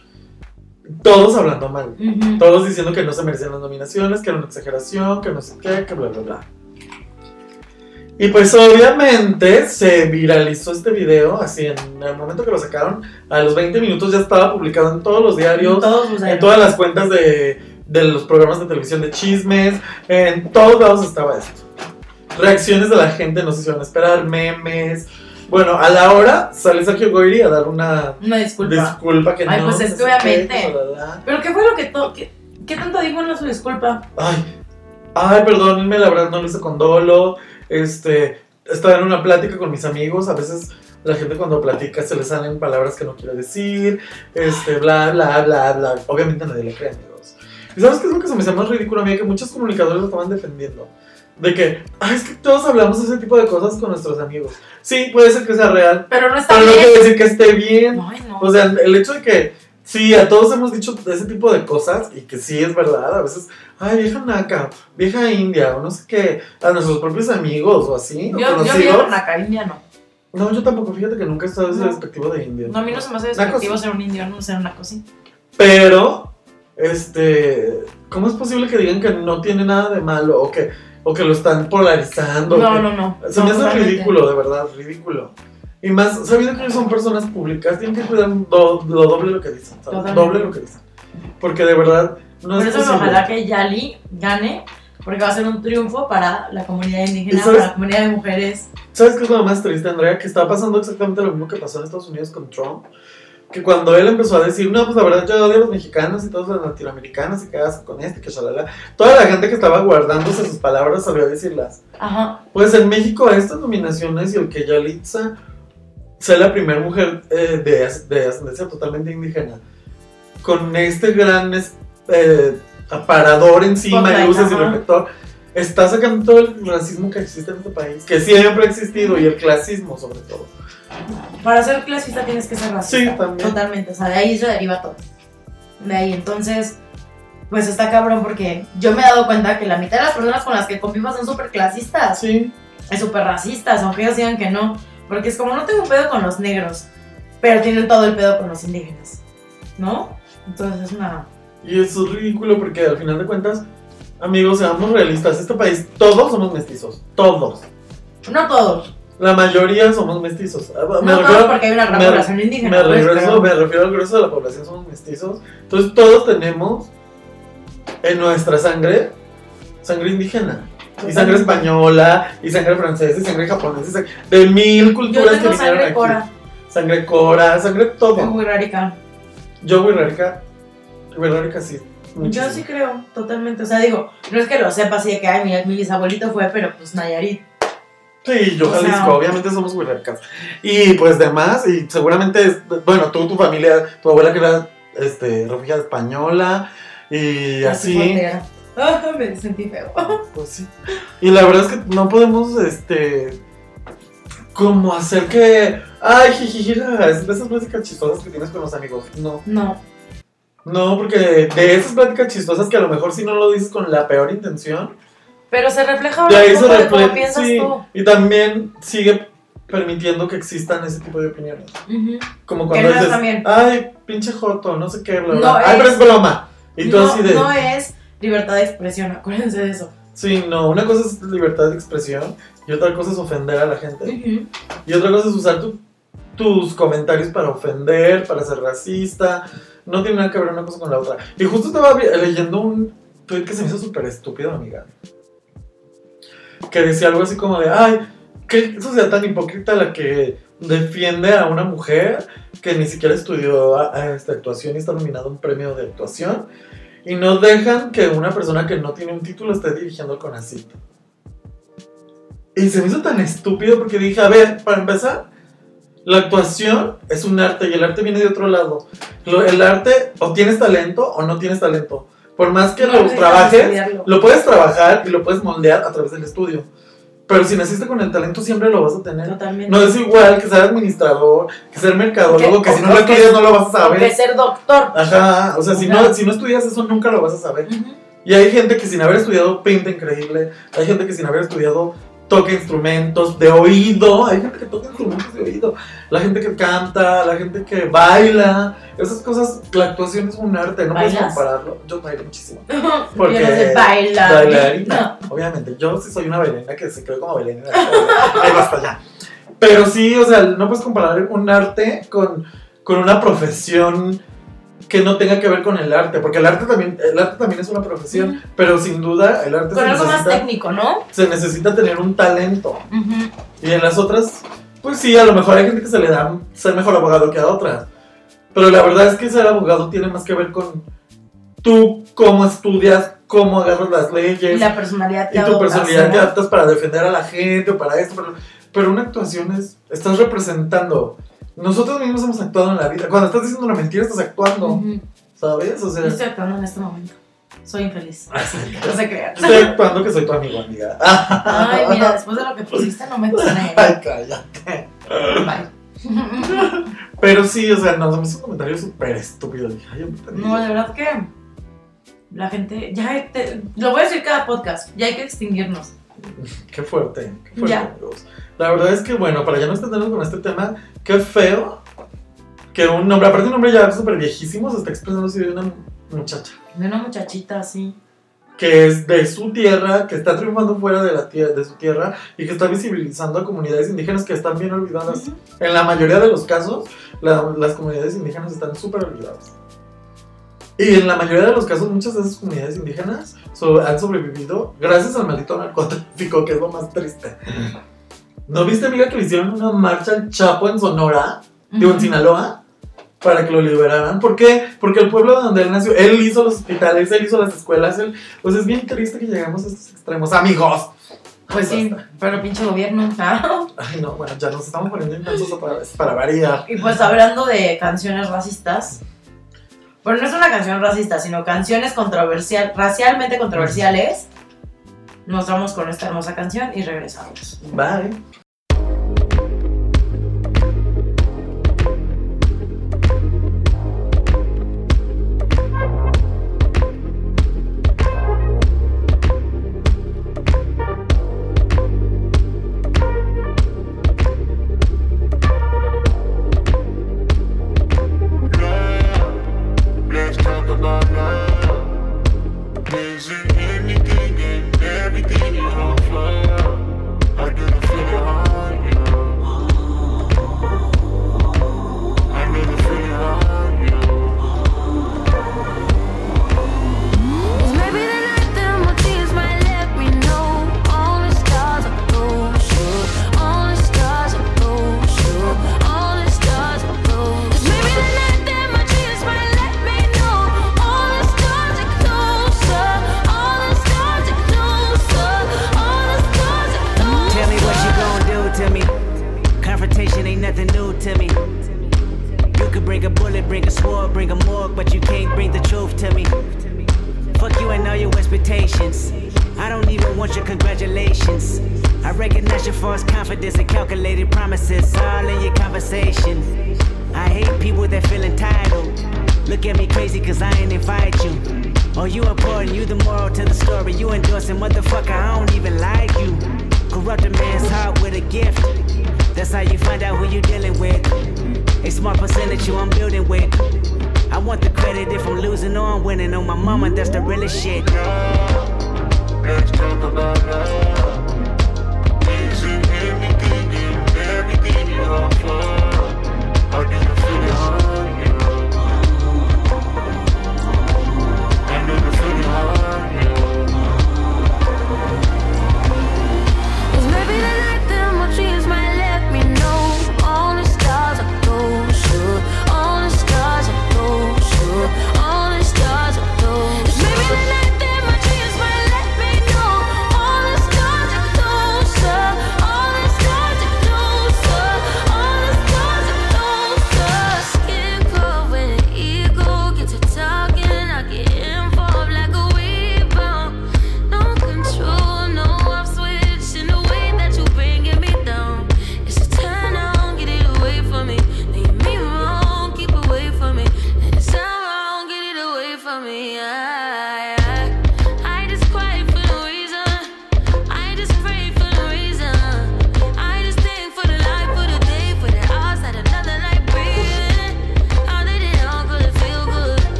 [SPEAKER 1] Todos hablando mal.
[SPEAKER 2] Ujú.
[SPEAKER 1] Todos diciendo que no se merecían las nominaciones, que era una exageración, que no sé qué, que bla, bla, bla. Y pues obviamente se viralizó este video, así en el momento que lo sacaron, a los 20 minutos ya estaba publicado en todos los diarios,
[SPEAKER 2] Todos los
[SPEAKER 1] en todas las cuentas de, de los programas de televisión de chismes, en todos lados estaba esto. Reacciones de la gente no se hicieron esperar, memes. Bueno, a la hora sale Sergio Goyri a dar una
[SPEAKER 2] Una disculpa.
[SPEAKER 1] disculpa que
[SPEAKER 2] Ay,
[SPEAKER 1] no.
[SPEAKER 2] pues es obviamente. Pero ¿qué fue lo que... to- qué, qué tanto dijo en su disculpa?
[SPEAKER 1] Ay, ay, perdónenme, la verdad no lo hice con dolo. Este, estaba en una plática con mis amigos. A veces la gente cuando platica se le salen palabras que no quiere decir. Este, bla, bla, bla, bla. Obviamente nadie le cree, amigos. ¿Y sabes qué es lo que se me hace más ridículo a mí? Que muchos comunicadores lo estaban defendiendo. De que, ay, es que todos hablamos ese tipo de cosas con nuestros amigos. Sí, puede ser que sea real.
[SPEAKER 2] Pero no está
[SPEAKER 1] Pero no
[SPEAKER 2] bien.
[SPEAKER 1] quiere decir que esté bien.
[SPEAKER 2] Ay, no.
[SPEAKER 1] O sea, el hecho de que Sí, a todos hemos dicho ese tipo de cosas y que sí es verdad. A veces, ay, vieja naca, vieja india, o no sé qué, a nuestros propios amigos o así, o
[SPEAKER 2] Yo, yo
[SPEAKER 1] conocidos.
[SPEAKER 2] vivo en la India, no.
[SPEAKER 1] No, yo tampoco, fíjate que nunca he estado ese
[SPEAKER 2] No.
[SPEAKER 1] despectivo de india.
[SPEAKER 2] No, a mí no se me hace despectivo ser un indio, no ser una cosita.
[SPEAKER 1] Pero, este, ¿cómo es posible que digan que no tiene nada de malo o que, o que lo están polarizando?
[SPEAKER 2] No, no, no.
[SPEAKER 1] Se
[SPEAKER 2] No,
[SPEAKER 1] me hace ridículo, de verdad, ridículo. Y más, sabiendo que ellos son personas públicas, tienen que cuidar do- lo doble lo que dicen, ¿sabes?
[SPEAKER 2] Totalmente.
[SPEAKER 1] Doble lo que dicen. Porque de verdad, no
[SPEAKER 2] Por
[SPEAKER 1] es
[SPEAKER 2] eso
[SPEAKER 1] posible.
[SPEAKER 2] ojalá que Yali gane, porque va a ser un triunfo para la comunidad indígena, para la comunidad de mujeres.
[SPEAKER 1] ¿Sabes qué es lo más triste, Andrea? Que está pasando exactamente lo mismo que pasó en Estados Unidos con Trump. Que cuando él empezó a decir, no, pues la verdad yo odio a los mexicanos y todos los latinoamericanos y hacen con este, que shalala. Toda la gente que estaba guardándose sus palabras salió a decirlas.
[SPEAKER 2] Ajá.
[SPEAKER 1] Pues en México estas nominaciones y el que Yalitza sea la primera mujer eh, de, as- de ascendencia totalmente indígena, con este gran eh, aparador encima y
[SPEAKER 2] Spotlight,
[SPEAKER 1] luces y reflector, está sacando todo el racismo que existe en este país, que siempre ha existido, y el clasismo sobre todo.
[SPEAKER 2] Para ser clasista tienes que ser racista.
[SPEAKER 1] Sí, también.
[SPEAKER 2] Totalmente. O sea, de ahí se deriva todo. De ahí, entonces, pues está cabrón porque yo me he dado cuenta que la mitad de las personas con las que convivo son súper clasistas.
[SPEAKER 1] Sí,
[SPEAKER 2] y súper racistas, aunque ellos digan que no. Porque es como, no tengo un pedo con los negros, pero tienen todo el pedo con los indígenas. ¿No? Entonces es una...
[SPEAKER 1] y eso es ridículo porque al final de cuentas, amigos, seamos realistas, este país, todos somos mestizos, todos.
[SPEAKER 2] No todos.
[SPEAKER 1] La mayoría somos mestizos. Ah, Me
[SPEAKER 2] No todos porque hay una gran
[SPEAKER 1] me-
[SPEAKER 2] población indígena.
[SPEAKER 1] Me
[SPEAKER 2] pues,
[SPEAKER 1] regreso,
[SPEAKER 2] pero-
[SPEAKER 1] me refiero al grueso de la población, somos mestizos. Entonces todos tenemos en nuestra sangre sangre indígena. Y sangre española, y sangre francesa, y sangre japonesa, y sangre- de mil
[SPEAKER 2] Yo
[SPEAKER 1] culturas que
[SPEAKER 2] tengo
[SPEAKER 1] vinieron
[SPEAKER 2] sangre
[SPEAKER 1] aquí.
[SPEAKER 2] cora.
[SPEAKER 1] Sangre cora, sangre todo.
[SPEAKER 2] muy rarica.
[SPEAKER 1] Yo, güey, rarica, güey, rarica sí.
[SPEAKER 2] Yo sí creo, totalmente. O sea, digo, no es que lo sepa así de que, ay, mi, mi bisabuelito fue, pero pues Nayarit.
[SPEAKER 1] Sí, yo
[SPEAKER 2] sea-
[SPEAKER 1] Jalisco, obviamente somos huirracas. Y pues demás, y seguramente, bueno, tú, tu familia, tu abuela que era este, refugiada española, y así.
[SPEAKER 2] Ah, me sentí feo. (laughs)
[SPEAKER 1] Pues sí. Y la verdad es que no podemos, este. Como hacer que. Ay, jijiji, jaja, es de esas pláticas chistosas que tienes con los amigos. No.
[SPEAKER 2] No.
[SPEAKER 1] No, porque de esas pláticas chistosas que a lo mejor si no lo dices con la peor intención,
[SPEAKER 2] Pero se refleja
[SPEAKER 1] de
[SPEAKER 2] ahora
[SPEAKER 1] se
[SPEAKER 2] poco de cómo piensas
[SPEAKER 1] Sí,
[SPEAKER 2] tú.
[SPEAKER 1] y también sigue permitiendo que existan ese tipo de opiniones. Como cuando dices,
[SPEAKER 2] también.
[SPEAKER 1] ay, pinche joto, no sé qué, bla, bla.
[SPEAKER 2] No
[SPEAKER 1] ay,
[SPEAKER 2] es-
[SPEAKER 1] pero es broma. Y tú
[SPEAKER 2] no,
[SPEAKER 1] así de.
[SPEAKER 2] no es libertad de expresión, acuérdense de eso.
[SPEAKER 1] Sí, no, una cosa es libertad de expresión y otra cosa es ofender a la gente. Y otra cosa es usar tu- tus comentarios para ofender, para ser racista. No tiene nada que ver una cosa con la otra. Y justo estaba leyendo un tweet que se me hizo súper estúpido, amiga. Que decía algo así como de, ay, qué sociedad tan hipócrita la que defiende a una mujer que ni siquiera estudió a- a esta actuación y está nominada a un premio de actuación. Y no dejan que una persona que no tiene un título esté dirigiendo el CONACYT. Y se me hizo tan estúpido porque dije, a ver, para empezar, la actuación es un arte y el arte viene de otro lado. Lo- el arte o tienes talento o no tienes talento. Por más que
[SPEAKER 2] No
[SPEAKER 1] lo trabajes, lo puedes trabajar y lo puedes moldear a través del estudio. Pero si naciste con el talento siempre lo vas a tener.
[SPEAKER 2] Totalmente.
[SPEAKER 1] No es igual que ser administrador, que ser mercadólogo,
[SPEAKER 2] Que-
[SPEAKER 1] que si no lo
[SPEAKER 2] que-
[SPEAKER 1] estudias no lo vas a
[SPEAKER 2] Que
[SPEAKER 1] saber.
[SPEAKER 2] ser doctor.
[SPEAKER 1] Ajá, o sea, si no, si no estudias eso nunca lo vas a saber. Y hay gente que sin haber estudiado pinta increíble, hay gente que sin haber estudiado toca instrumentos de oído, hay gente que toca instrumentos de oído, la gente que canta, la gente que baila, esas cosas, la actuación es un arte, no puedes compararlo. Yo bailo muchísimo. (laughs)
[SPEAKER 2] Yo no sé bailar.
[SPEAKER 1] Bailarina, obviamente, yo sí soy una bailarina que se cree como bailarina. Ahí basta ya. Pero sí, o sea, no puedes comparar un arte con, con una profesión que no tenga que ver con el arte, porque el arte también, el arte también es una profesión, pero sin duda el arte
[SPEAKER 2] Con
[SPEAKER 1] se
[SPEAKER 2] algo más
[SPEAKER 1] necesita,
[SPEAKER 2] técnico, ¿no?
[SPEAKER 1] se necesita tener un talento. Y en las otras, pues sí, a lo mejor hay gente que se le da ser mejor abogado que a otras. Pero la verdad es que ser abogado tiene más que ver con tú cómo estudias, cómo agarras las
[SPEAKER 2] Y
[SPEAKER 1] leyes,
[SPEAKER 2] la personalidad que
[SPEAKER 1] y tu
[SPEAKER 2] adoptas,
[SPEAKER 1] personalidad
[SPEAKER 2] ¿no?
[SPEAKER 1] que adaptas para defender a la gente o para esto. Pero, pero una actuación es, estás representando. Nosotros mismos hemos actuado en la vida. Cuando estás diciendo una mentira, estás actuando. ¿sabes? O sea,
[SPEAKER 2] Yo estoy actuando en este momento. Soy infeliz. (laughs) No se crean.
[SPEAKER 1] estoy (laughs) actuando que soy tu amigo, amiga.
[SPEAKER 2] Ay, mira, (laughs) después de lo que pusiste no me tiene.
[SPEAKER 1] Ay, cállate.
[SPEAKER 2] Bye.
[SPEAKER 1] Pero sí, o sea, no, se me hizo un comentario súper estúpido. Ay, yo
[SPEAKER 2] No, de verdad que la gente, ya te- lo voy a decir cada podcast, ya hay que extinguirnos. (laughs)
[SPEAKER 1] Qué fuerte, qué fuerte,
[SPEAKER 2] Ya.
[SPEAKER 1] amigos. La verdad es que, bueno, para ya no extendernos con este tema, qué feo que un hombre, aparte un hombre ya súper viejísimo, se está expresando así de una muchacha
[SPEAKER 2] De una muchachita así.
[SPEAKER 1] que es de su tierra, que está triunfando fuera de, la tie- de su tierra y que está visibilizando a comunidades indígenas que están bien olvidadas.
[SPEAKER 2] Ujú.
[SPEAKER 1] En la mayoría de los casos, la- las comunidades indígenas están súper olvidadas. Y en la mayoría de los casos, muchas de esas comunidades indígenas so- han sobrevivido gracias al maldito narcotráfico, que es lo más triste. ¿No viste, amiga, que le hicieron una marcha al Chapo en Sonora? Digo, en. Sinaloa, para que lo liberaran. ¿Por qué? Porque el pueblo donde él nació, él hizo los hospitales, él hizo las escuelas, él... Pues es bien triste que lleguemos a estos extremos, amigos.
[SPEAKER 2] Pues sí, pero pinche gobierno. Ah.
[SPEAKER 1] Ay, no, bueno, ya nos estamos poniendo intensos vez, para variar.
[SPEAKER 2] Y pues hablando de canciones racistas, bueno, no es una canción racista, sino canciones racialmente controversiales, nos vamos con esta hermosa canción y regresamos.
[SPEAKER 1] Bye.
[SPEAKER 3] Mama, that's the realest shit.
[SPEAKER 4] Let's talk about love.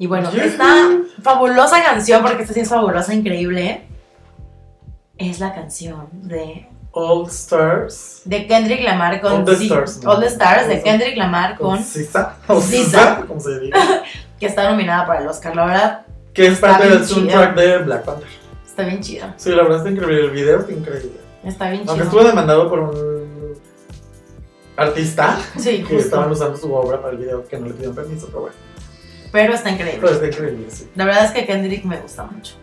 [SPEAKER 2] Y bueno, esta fabulosa canción, porque esta sí es fabulosa, increíble, es la canción de,
[SPEAKER 1] All Stars.
[SPEAKER 2] de Kendrick Lamar con
[SPEAKER 1] All the Stars, ¿no?
[SPEAKER 2] All the Stars de. Kendrick Lamar
[SPEAKER 1] Con
[SPEAKER 2] con
[SPEAKER 1] Sisa. O
[SPEAKER 2] Sisa.
[SPEAKER 1] Como se diga. (laughs)
[SPEAKER 2] que está nominada para el Oscar. La verdad,
[SPEAKER 1] Que es parte del soundtrack de Black Panther.
[SPEAKER 2] está bien chida.
[SPEAKER 1] Sí, la verdad está increíble. El video está increíble.
[SPEAKER 2] Está bien
[SPEAKER 1] Aunque
[SPEAKER 2] chida.
[SPEAKER 1] estuvo demandado por un artista
[SPEAKER 2] Sí,
[SPEAKER 1] que estaban usando su obra para el video que no le pidieron permiso, pero bueno.
[SPEAKER 2] Pero está increíble.
[SPEAKER 1] Pero está increíble, sí.
[SPEAKER 2] La verdad es que Kendrick me gusta mucho.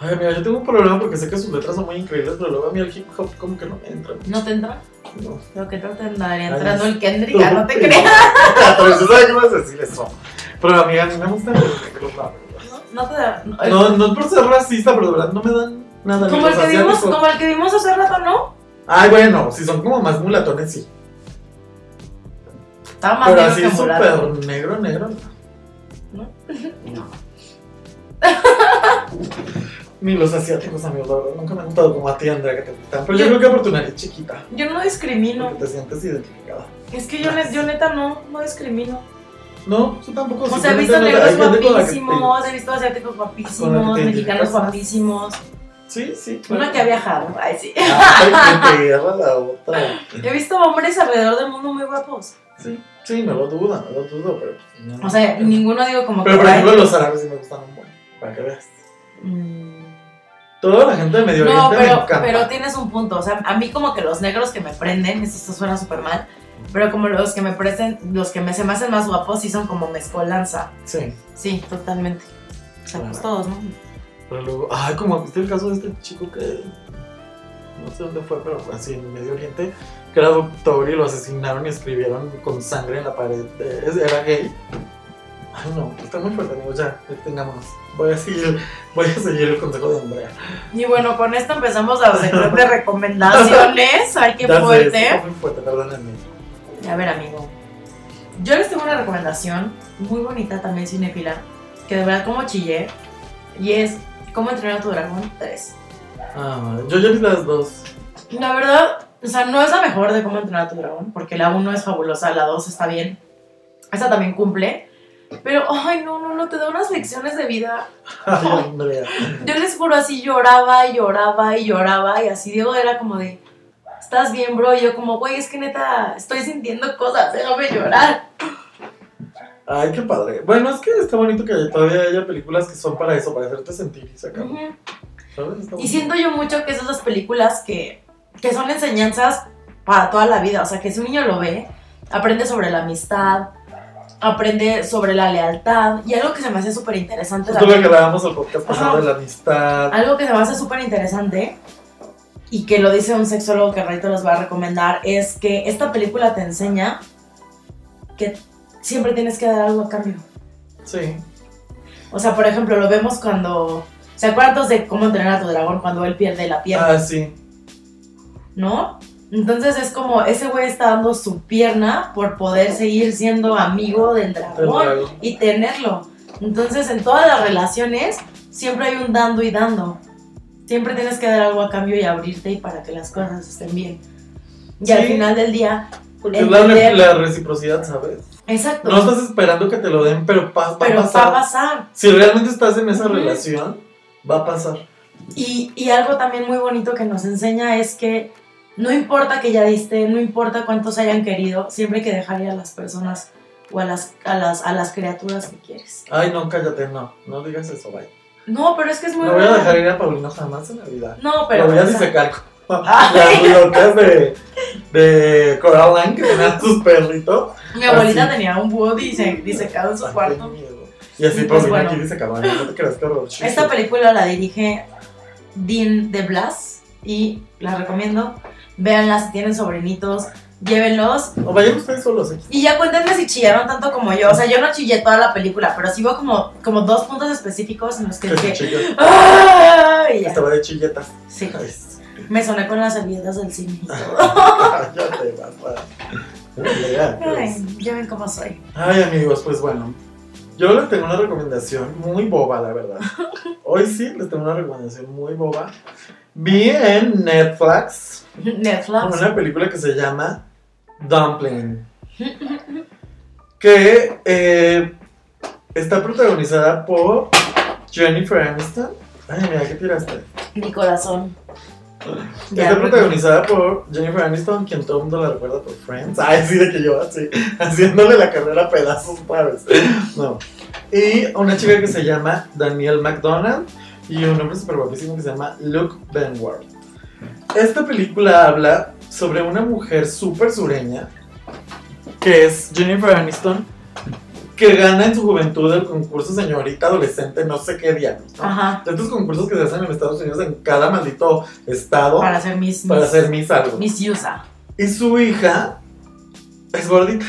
[SPEAKER 1] Ay, mira, yo tengo un problema porque sé que sus letras son muy increíbles, pero luego a mí el hip hop como que no me entra.
[SPEAKER 2] ¿No te entra?
[SPEAKER 1] No.
[SPEAKER 2] Lo que te andaría
[SPEAKER 1] Ay,
[SPEAKER 2] entrando el Kendrick, ah, no te (laughs) creas.
[SPEAKER 1] pero yo sabía que ibas a decir eso. Pero a mí, a mí me negros, la verdad.
[SPEAKER 2] No, no te da. no,
[SPEAKER 1] No, no es por ser racista, pero de verdad no me dan nada.
[SPEAKER 2] como, el que vimos, como el que vimos hace rato, ¿no?
[SPEAKER 1] Ay, bueno, si son como más mulatones, sí.
[SPEAKER 2] Estaba más
[SPEAKER 1] Pero
[SPEAKER 2] negro
[SPEAKER 1] así súper negro, negro, no.
[SPEAKER 2] ¿No?
[SPEAKER 1] Ni los asiáticos, amigos, la verdad, nunca me han gustado como a ti, Andrea, que te gustan. Pero yo,
[SPEAKER 2] Yo-
[SPEAKER 1] creo que por tu nariz chiquita,
[SPEAKER 2] Yo no discrimino.
[SPEAKER 1] porque te sientes identificada.
[SPEAKER 2] Es que yo, ne- yo neta no, no discrimino.
[SPEAKER 1] No, yo tampoco.
[SPEAKER 2] O sea, he visto negros guapísimos, he visto asiáticos guapísimos, mexicanos guapísimos.
[SPEAKER 1] Sí, sí.
[SPEAKER 2] Una que ha viajado, ay sí.
[SPEAKER 1] Ay, agarra (laughs) la otra.
[SPEAKER 2] He visto hombres alrededor del mundo muy guapos.
[SPEAKER 1] Sí, sí, no lo dudo, no lo dudo, pero. pues, no.
[SPEAKER 2] O sea, ninguno digo como
[SPEAKER 1] Pero
[SPEAKER 2] que.
[SPEAKER 1] por
[SPEAKER 2] ay,
[SPEAKER 1] ejemplo, los árabes sí me gustan un buen, para que veas.
[SPEAKER 2] mm,
[SPEAKER 1] Toda la gente de Medio
[SPEAKER 2] No,
[SPEAKER 1] Oriente me
[SPEAKER 2] pero,
[SPEAKER 1] encanta.
[SPEAKER 2] pero tienes un punto. O sea, a mí como que los negros que me prenden, esto suena súper mal, pero como los que me prenden, los que me, se me hacen más guapos, sí son como mezcolanza.
[SPEAKER 1] Sí,
[SPEAKER 2] Sí, totalmente. O sea, pues todos, ¿no?
[SPEAKER 1] pero luego. Ay, como viste el caso de este chico que. No sé dónde fue, pero así en Medio Oriente. Que era doctor y lo asesinaron y escribieron con sangre en la pared. era gay. Ay, no, está muy fuerte, amigos. Ya, detengámonos. Voy a seguir, (laughs) voy a seguir el consejo de Andrea.
[SPEAKER 2] Y bueno, con esto empezamos la sección de recomendaciones. Ay, qué (laughs)
[SPEAKER 1] Ya sé,
[SPEAKER 2] fuerte.
[SPEAKER 1] está muy fuerte, perdónenme.
[SPEAKER 2] A ver, amigo. Yo les tengo una recomendación muy bonita también, cinéfila, que de verdad como chillé. Y es ¿Cómo entrenar a tu dragón 3?
[SPEAKER 1] Ah, yo ya vi las dos.
[SPEAKER 2] La verdad, o sea, no es la mejor de cómo entrenar a tu dragón, porque la 1 es fabulosa, la 2 está bien. Esta también cumple. Pero, ay, no, no, no, te da unas lecciones de vida.
[SPEAKER 1] Ay.
[SPEAKER 2] Yo les juro, así lloraba y lloraba y lloraba. Y así Diego era como de, ¿estás bien, bro? Y yo como, güey, es que neta, estoy sintiendo cosas, déjame llorar.
[SPEAKER 1] Ay, qué padre. Bueno, es que está bonito que todavía haya películas que son para eso, para hacerte sentir y sacar.
[SPEAKER 2] Ujú.
[SPEAKER 1] ¿Sabes? Está
[SPEAKER 2] Y
[SPEAKER 1] bonito.
[SPEAKER 2] siento yo mucho que esas las películas que, que son enseñanzas para toda la vida. O sea, que si un niño lo ve, aprende sobre la amistad, aprende sobre la lealtad. Y algo que se me hace súper interesante
[SPEAKER 1] Justo lo que hablábamos el podcast pasado de la amistad.
[SPEAKER 2] Algo que se me hace súper interesante y que lo dice un sexólogo que Rayito les va a recomendar es que esta película te enseña que siempre tienes que dar algo a cambio.
[SPEAKER 1] Sí.
[SPEAKER 2] O sea, por ejemplo, lo vemos cuando... ¿Se acuerdan de cómo entrenar a tu dragón cuando él pierde la pierna?
[SPEAKER 1] Ah, sí.
[SPEAKER 2] ¿No? Entonces es como ese güey está dando su pierna por poder seguir siendo amigo del
[SPEAKER 1] El
[SPEAKER 2] dragón y tenerlo. Entonces en todas las relaciones siempre hay un dando y dando. Siempre tienes que dar algo a cambio y abrirte y para que las cosas estén bien. Y al final del día,
[SPEAKER 1] Porque es la, reciprocidad, ¿sabes?
[SPEAKER 2] exacto.
[SPEAKER 1] No estás esperando que te lo den, pero pa- va
[SPEAKER 2] pero
[SPEAKER 1] a pasar.
[SPEAKER 2] va a pasar.
[SPEAKER 1] Si realmente estás en esa relación, va a pasar.
[SPEAKER 2] Y, y algo también muy bonito que nos enseña es que no importa que ya diste, no importa cuántos hayan querido, siempre hay que dejar ir a las personas o a las, a las, a las criaturas que quieres.
[SPEAKER 1] Ay, no, cállate, no. No digas eso, vaya.
[SPEAKER 2] No, pero es que es muy
[SPEAKER 1] No voy a dejar ir a Paulino jamás en la vida.
[SPEAKER 2] No, pero.
[SPEAKER 1] lo voy a disecar (laughs) las locas de, de Coraline que tenían sus perritos.
[SPEAKER 2] mi abuelita
[SPEAKER 1] así.
[SPEAKER 2] tenía un búho dise- disecado en su
[SPEAKER 1] Ay,
[SPEAKER 2] cuarto.
[SPEAKER 1] Y así
[SPEAKER 2] pues
[SPEAKER 1] Paulino
[SPEAKER 2] bueno.
[SPEAKER 1] aquí. No te creas que horror.
[SPEAKER 2] Esta película la dirige Dean de Blas y la recomiendo. Véanla si tienen sobrinitos, llévenlos.
[SPEAKER 1] O vayan ustedes solos, ¿eh?
[SPEAKER 2] Y ya cuéntenme si chillaron tanto como yo. O sea, yo no chillé toda la película, pero sí hubo como, como dos puntos específicos en los que dije. ¡Ah! Y ya.
[SPEAKER 1] estaba de chilletas.
[SPEAKER 2] Sí,
[SPEAKER 1] Ay,
[SPEAKER 2] me soné con las servilletas del cine y todo.
[SPEAKER 1] Cállate, papá. Andrea, pues.
[SPEAKER 2] Ay, ya ven cómo soy.
[SPEAKER 1] Ay, amigos, pues bueno. Yo les tengo una recomendación muy boba, la verdad. (laughs) Hoy sí les tengo una recomendación muy boba. Vi en Netflix
[SPEAKER 2] Netflix.
[SPEAKER 1] una película que se llama Dumpling. Que eh, está protagonizada por Jennifer Aniston. Ay, mira, ¿qué tiraste?
[SPEAKER 2] Mi corazón.
[SPEAKER 1] Está protagonizada por Jennifer Aniston, quien todo el mundo la recuerda por Friends. Ay, sí, de que yo así, (laughs) haciéndole la carrera a pedazos, ¿sabes? No. Y una chica que se llama Danielle McDonald y un hombre súper guapísimo que se llama Luke Benward. Esta película habla sobre una mujer súper sureña, que es Jennifer Aniston, que gana en su juventud el concurso señorita adolescente, no sé qué.
[SPEAKER 2] Ajá.
[SPEAKER 1] De estos concursos que se hacen en Estados Unidos en cada maldito estado
[SPEAKER 2] Para hacer mis.
[SPEAKER 1] para
[SPEAKER 2] mis-
[SPEAKER 1] mis algo.
[SPEAKER 2] Mis Yusa.
[SPEAKER 1] Y su hija es gordita,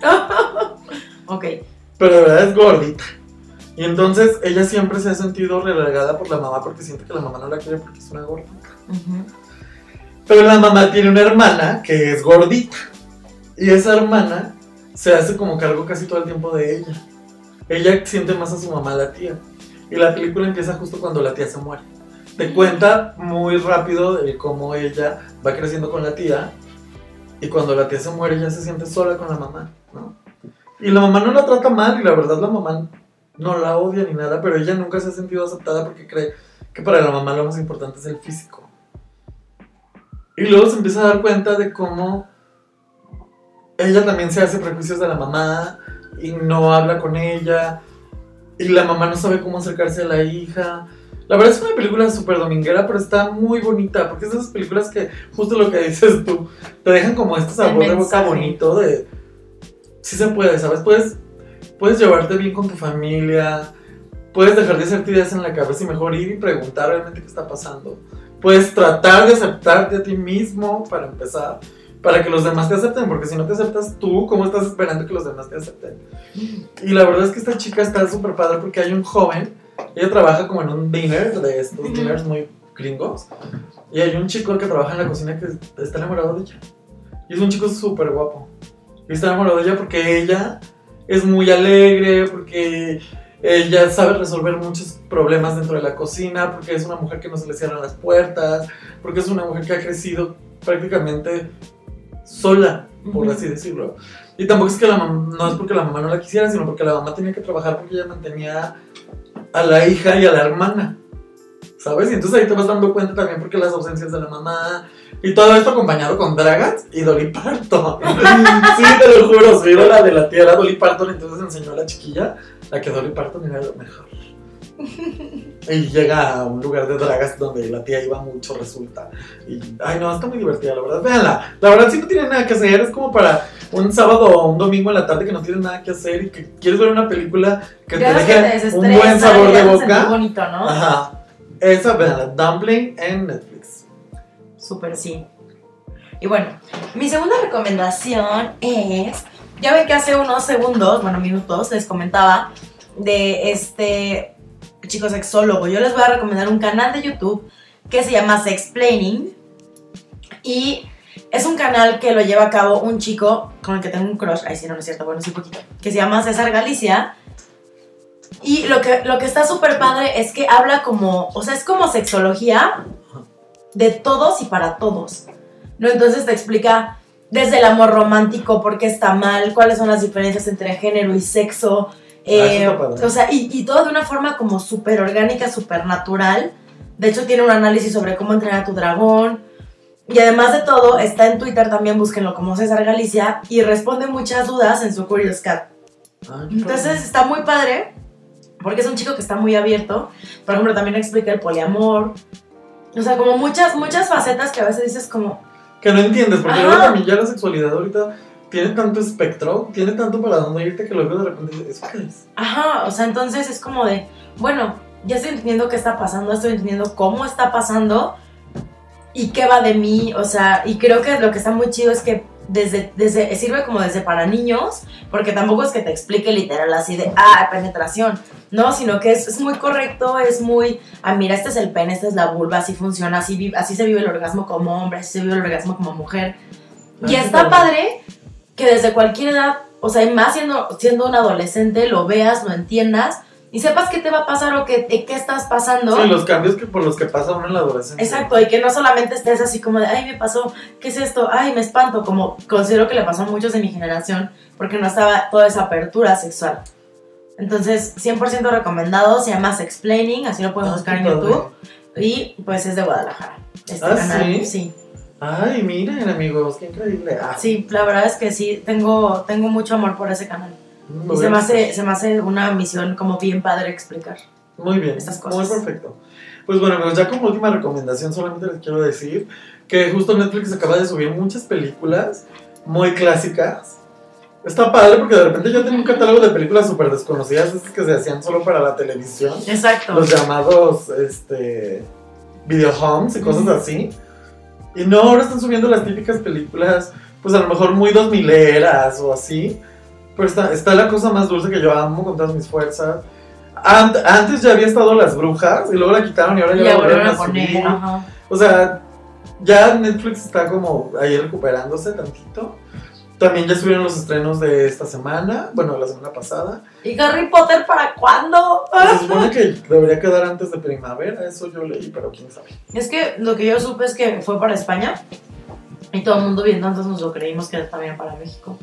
[SPEAKER 1] (laughs)
[SPEAKER 2] Ok.
[SPEAKER 1] pero de verdad es gordita. Y entonces ella siempre se ha sentido relegada por la mamá porque siente que la mamá no la quiere porque es una Pero la mamá tiene una hermana que es gordita. Y esa hermana se hace como cargo casi todo el tiempo de ella. Ella siente más a su mamá, la tía. Y la película empieza justo cuando la tía se muere. Te cuenta muy rápido de cómo ella va creciendo con la tía. Y cuando la tía se muere, ella se siente sola con la mamá, ¿no? Y la mamá no la trata mal, y la verdad la mamá no la odia ni nada, pero ella nunca se ha sentido aceptada porque cree que para la mamá lo más importante es el físico. Y luego se empieza a dar cuenta de cómo ella también se hace prejuicios de la mamá y no habla con ella. Y la mamá no sabe cómo acercarse a la hija. La verdad es una película súper dominguera, pero está muy bonita. Porque es de esas películas que, justo lo que dices tú, te dejan como este sabor de boca bonito de... Sí se puede, ¿sabes? Puedes, puedes llevarte bien con tu familia. Puedes dejar de hacerte ideas en la cabeza y mejor ir y preguntar realmente qué está pasando. Puedes tratar de aceptarte a ti mismo para empezar, para que los demás te acepten, porque si no te aceptas tú, ¿cómo estás esperando que los demás te acepten? Y la verdad es que esta chica está súper padre porque hay un joven, ella trabaja como en un dinner, de estos dinners muy gringos, y hay un chico que trabaja en la cocina que está enamorado de ella. Y es un chico súper guapo. Y está enamorado de ella porque ella es muy alegre, porque ella sabe resolver muchos problemas dentro de la cocina, porque es una mujer que no se le cierran las puertas, porque es una mujer que ha crecido prácticamente sola, por así decirlo. Y tampoco es que la mamá, no es porque la mamá no la quisiera, sino porque la mamá tenía que trabajar porque ella mantenía a la hija y a la hermana. ¿Sabes? Y entonces ahí te vas dando cuenta también porque las ausencias de la mamá y todo esto acompañado con Dragas y Dolly Parton. (laughs) sí, te lo juro, su ídola de la tía era Dolly Parton, entonces enseñó a la chiquilla a que Dolly Parton era lo mejor. Y llega a un lugar de dragas donde la tía iba mucho, resulta. Y, ay, no, está muy divertida, la verdad. Véanla. La verdad, si no tienen nada que hacer, es como para un sábado o un domingo en la tarde que no tienes nada que hacer y que quieres ver una película que te
[SPEAKER 2] ves que
[SPEAKER 1] deje
[SPEAKER 2] te
[SPEAKER 1] un buen sabor de boca.
[SPEAKER 2] bonito, ¿no?
[SPEAKER 1] Ajá. Esa, véanla. Dumpling en Netflix.
[SPEAKER 2] Súper sí. Y bueno, mi segunda recomendación es, ya ven que hace unos segundos, bueno, minutos, les comentaba de este chico sexólogo. Yo les voy a recomendar un canal de YouTube que se llama Sexplaining y es un canal que lo lleva a cabo un chico con el que tengo un crush, ay sí, no, no es cierto, bueno, sí poquito, que se llama César Galicia. Y lo que, lo que está súper padre es que habla como, o sea, es como sexología, de todos y para todos. ¿No? Entonces te explica desde el amor romántico, por qué está mal, cuáles son las diferencias entre género y sexo. eh,
[SPEAKER 1] Ah, padre.
[SPEAKER 2] o sea, y, y todo de una forma como súper orgánica, súper natural. De hecho, tiene un análisis sobre cómo entrenar a tu dragón. Y además de todo, está en Twitter también, búsquenlo como César Galicia, y responde muchas dudas en su Curious Cat.
[SPEAKER 1] Ay, qué
[SPEAKER 2] Entonces está muy padre, porque es un chico que está muy abierto. Por ejemplo, también explica el poliamor. O sea, como muchas, muchas facetas que a veces dices como,
[SPEAKER 1] Que no entiendes, porque luego también ya la sexualidad ahorita tiene tanto espectro, tiene tanto para dónde irte que luego de repente dices, ¿eso qué es?
[SPEAKER 2] ajá, o sea, entonces es como de, bueno, ya estoy entendiendo qué está pasando, estoy entendiendo cómo está pasando y qué va de mí, o sea, y creo que lo que está muy chido es que desde, desde, sirve como desde para niños, porque tampoco es que te explique literal así de, ah, penetración, no, sino que es, es muy correcto, es muy, ah, mira, este es el pene, esta es la vulva, así funciona, así, vi- así se vive el orgasmo como hombre, así se vive el orgasmo como mujer. Y
[SPEAKER 1] Ah,
[SPEAKER 2] está
[SPEAKER 1] sí,
[SPEAKER 2] padre que desde cualquier edad, o sea, y más siendo, siendo un adolescente, lo veas, lo entiendas y sepas qué te va a pasar o qué, qué estás pasando.
[SPEAKER 1] Sí, los cambios que por los que pasa uno en la adolescencia.
[SPEAKER 2] Exacto, y que no solamente estés así como de, ay, me pasó, ¿qué es esto? Ay, me espanto, como considero que le pasó a muchos de mi generación, porque no estaba toda esa apertura sexual. Entonces, 100% recomendado, se llama Explaining, así lo pueden
[SPEAKER 1] Ah,
[SPEAKER 2] buscar en
[SPEAKER 1] padre.
[SPEAKER 2] YouTube. Y pues es de Guadalajara. Este
[SPEAKER 1] ¿Ah,
[SPEAKER 2] canal.
[SPEAKER 1] sí?
[SPEAKER 2] sí.
[SPEAKER 1] Ay, miren, amigos, qué increíble. Ah,
[SPEAKER 2] Sí, la verdad es que sí, tengo, tengo mucho amor por ese canal.
[SPEAKER 1] Muy
[SPEAKER 2] Y se me, hace, se me hace una misión como bien padre explicar.
[SPEAKER 1] Muy bien,
[SPEAKER 2] estas
[SPEAKER 1] muy
[SPEAKER 2] cosas.
[SPEAKER 1] perfecto. Pues bueno, amigos, ya como última recomendación, solamente les quiero decir que justo Netflix acaba de subir muchas películas muy clásicas. Está padre porque de repente yo tenía un catálogo de películas súper desconocidas, esas que se hacían solo para la televisión.
[SPEAKER 2] Exacto.
[SPEAKER 1] Los llamados, este, video homes y cosas
[SPEAKER 2] Ujú.
[SPEAKER 1] así. Y no, ahora están subiendo las típicas películas, pues a lo mejor muy dos mileras o así. Pero está, está la cosa más dulce que yo amo con todas mis fuerzas. Ant- antes ya había estado Las Brujas y luego la quitaron y ahora ya
[SPEAKER 2] Y
[SPEAKER 1] la volvieron
[SPEAKER 2] a poner, ajá.
[SPEAKER 1] O sea, ya Netflix está como ahí recuperándose tantito. También ya subieron los estrenos de esta semana, bueno, de la semana pasada.
[SPEAKER 2] ¿Y Harry Potter para cuándo?
[SPEAKER 1] Se supone que debería quedar antes de primavera, eso yo leí, pero quién sabe.
[SPEAKER 2] Es que lo que yo supe es que fue para España y todo el mundo viendo, entonces nos lo creímos que era también para México.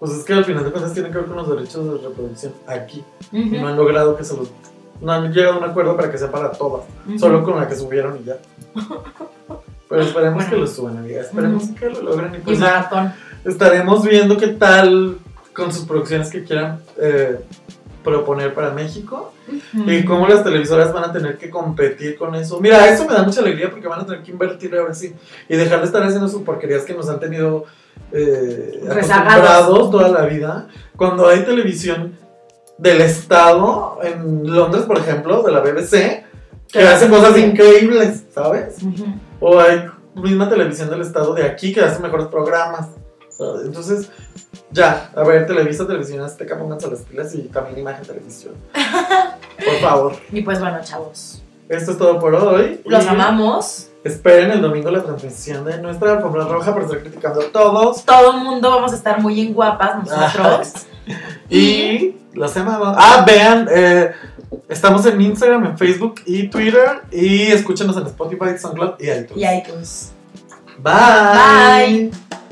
[SPEAKER 1] Pues es que al final de cuentas tiene que ver con los derechos de reproducción aquí. Y no han logrado que se los... No han llegado a un acuerdo para que sea para todas. Solo con la que subieron y ya. (laughs) Pero esperemos
[SPEAKER 2] Bueno.
[SPEAKER 1] que lo suban, amiga. Esperemos que lo logren. Y
[SPEAKER 2] Y
[SPEAKER 1] pues ya
[SPEAKER 2] maratón.
[SPEAKER 1] estaremos viendo qué tal con sus producciones que quieran eh, proponer para México. Y cómo las televisoras van a tener que competir con eso. Mira, eso me da mucha alegría porque van a tener que invertir ahora sí. Y dejar de estar haciendo sus porquerías que nos han tenido eh, acostumbrados toda la vida. Cuando hay televisión del Estado, en Londres, por ejemplo, de la BBC, que
[SPEAKER 2] Que
[SPEAKER 1] hace
[SPEAKER 2] hacen
[SPEAKER 1] cosas increíbles, ¿sabes? O hay misma televisión del Estado de aquí que hace mejores programas. ¿sabes? Entonces, ya, a ver, Televisa, Televisión Azteca, pónganse las pilas y también Imagen Televisión. (laughs) Por favor.
[SPEAKER 2] Y pues bueno, chavos.
[SPEAKER 1] Esto es todo por hoy.
[SPEAKER 2] Los
[SPEAKER 1] Y
[SPEAKER 2] amamos.
[SPEAKER 1] Esperen el domingo la transmisión de nuestra alfombra roja por estar criticando a todos.
[SPEAKER 2] Todo el mundo vamos a estar muy en guapas nosotros. (laughs)
[SPEAKER 1] Y los amamos. Ah, vean, eh, estamos en Instagram, en Facebook y Twitter. Y escúchenos en Spotify, SoundCloud y iTunes.
[SPEAKER 2] y iTunes.
[SPEAKER 1] Bye.
[SPEAKER 2] Bye.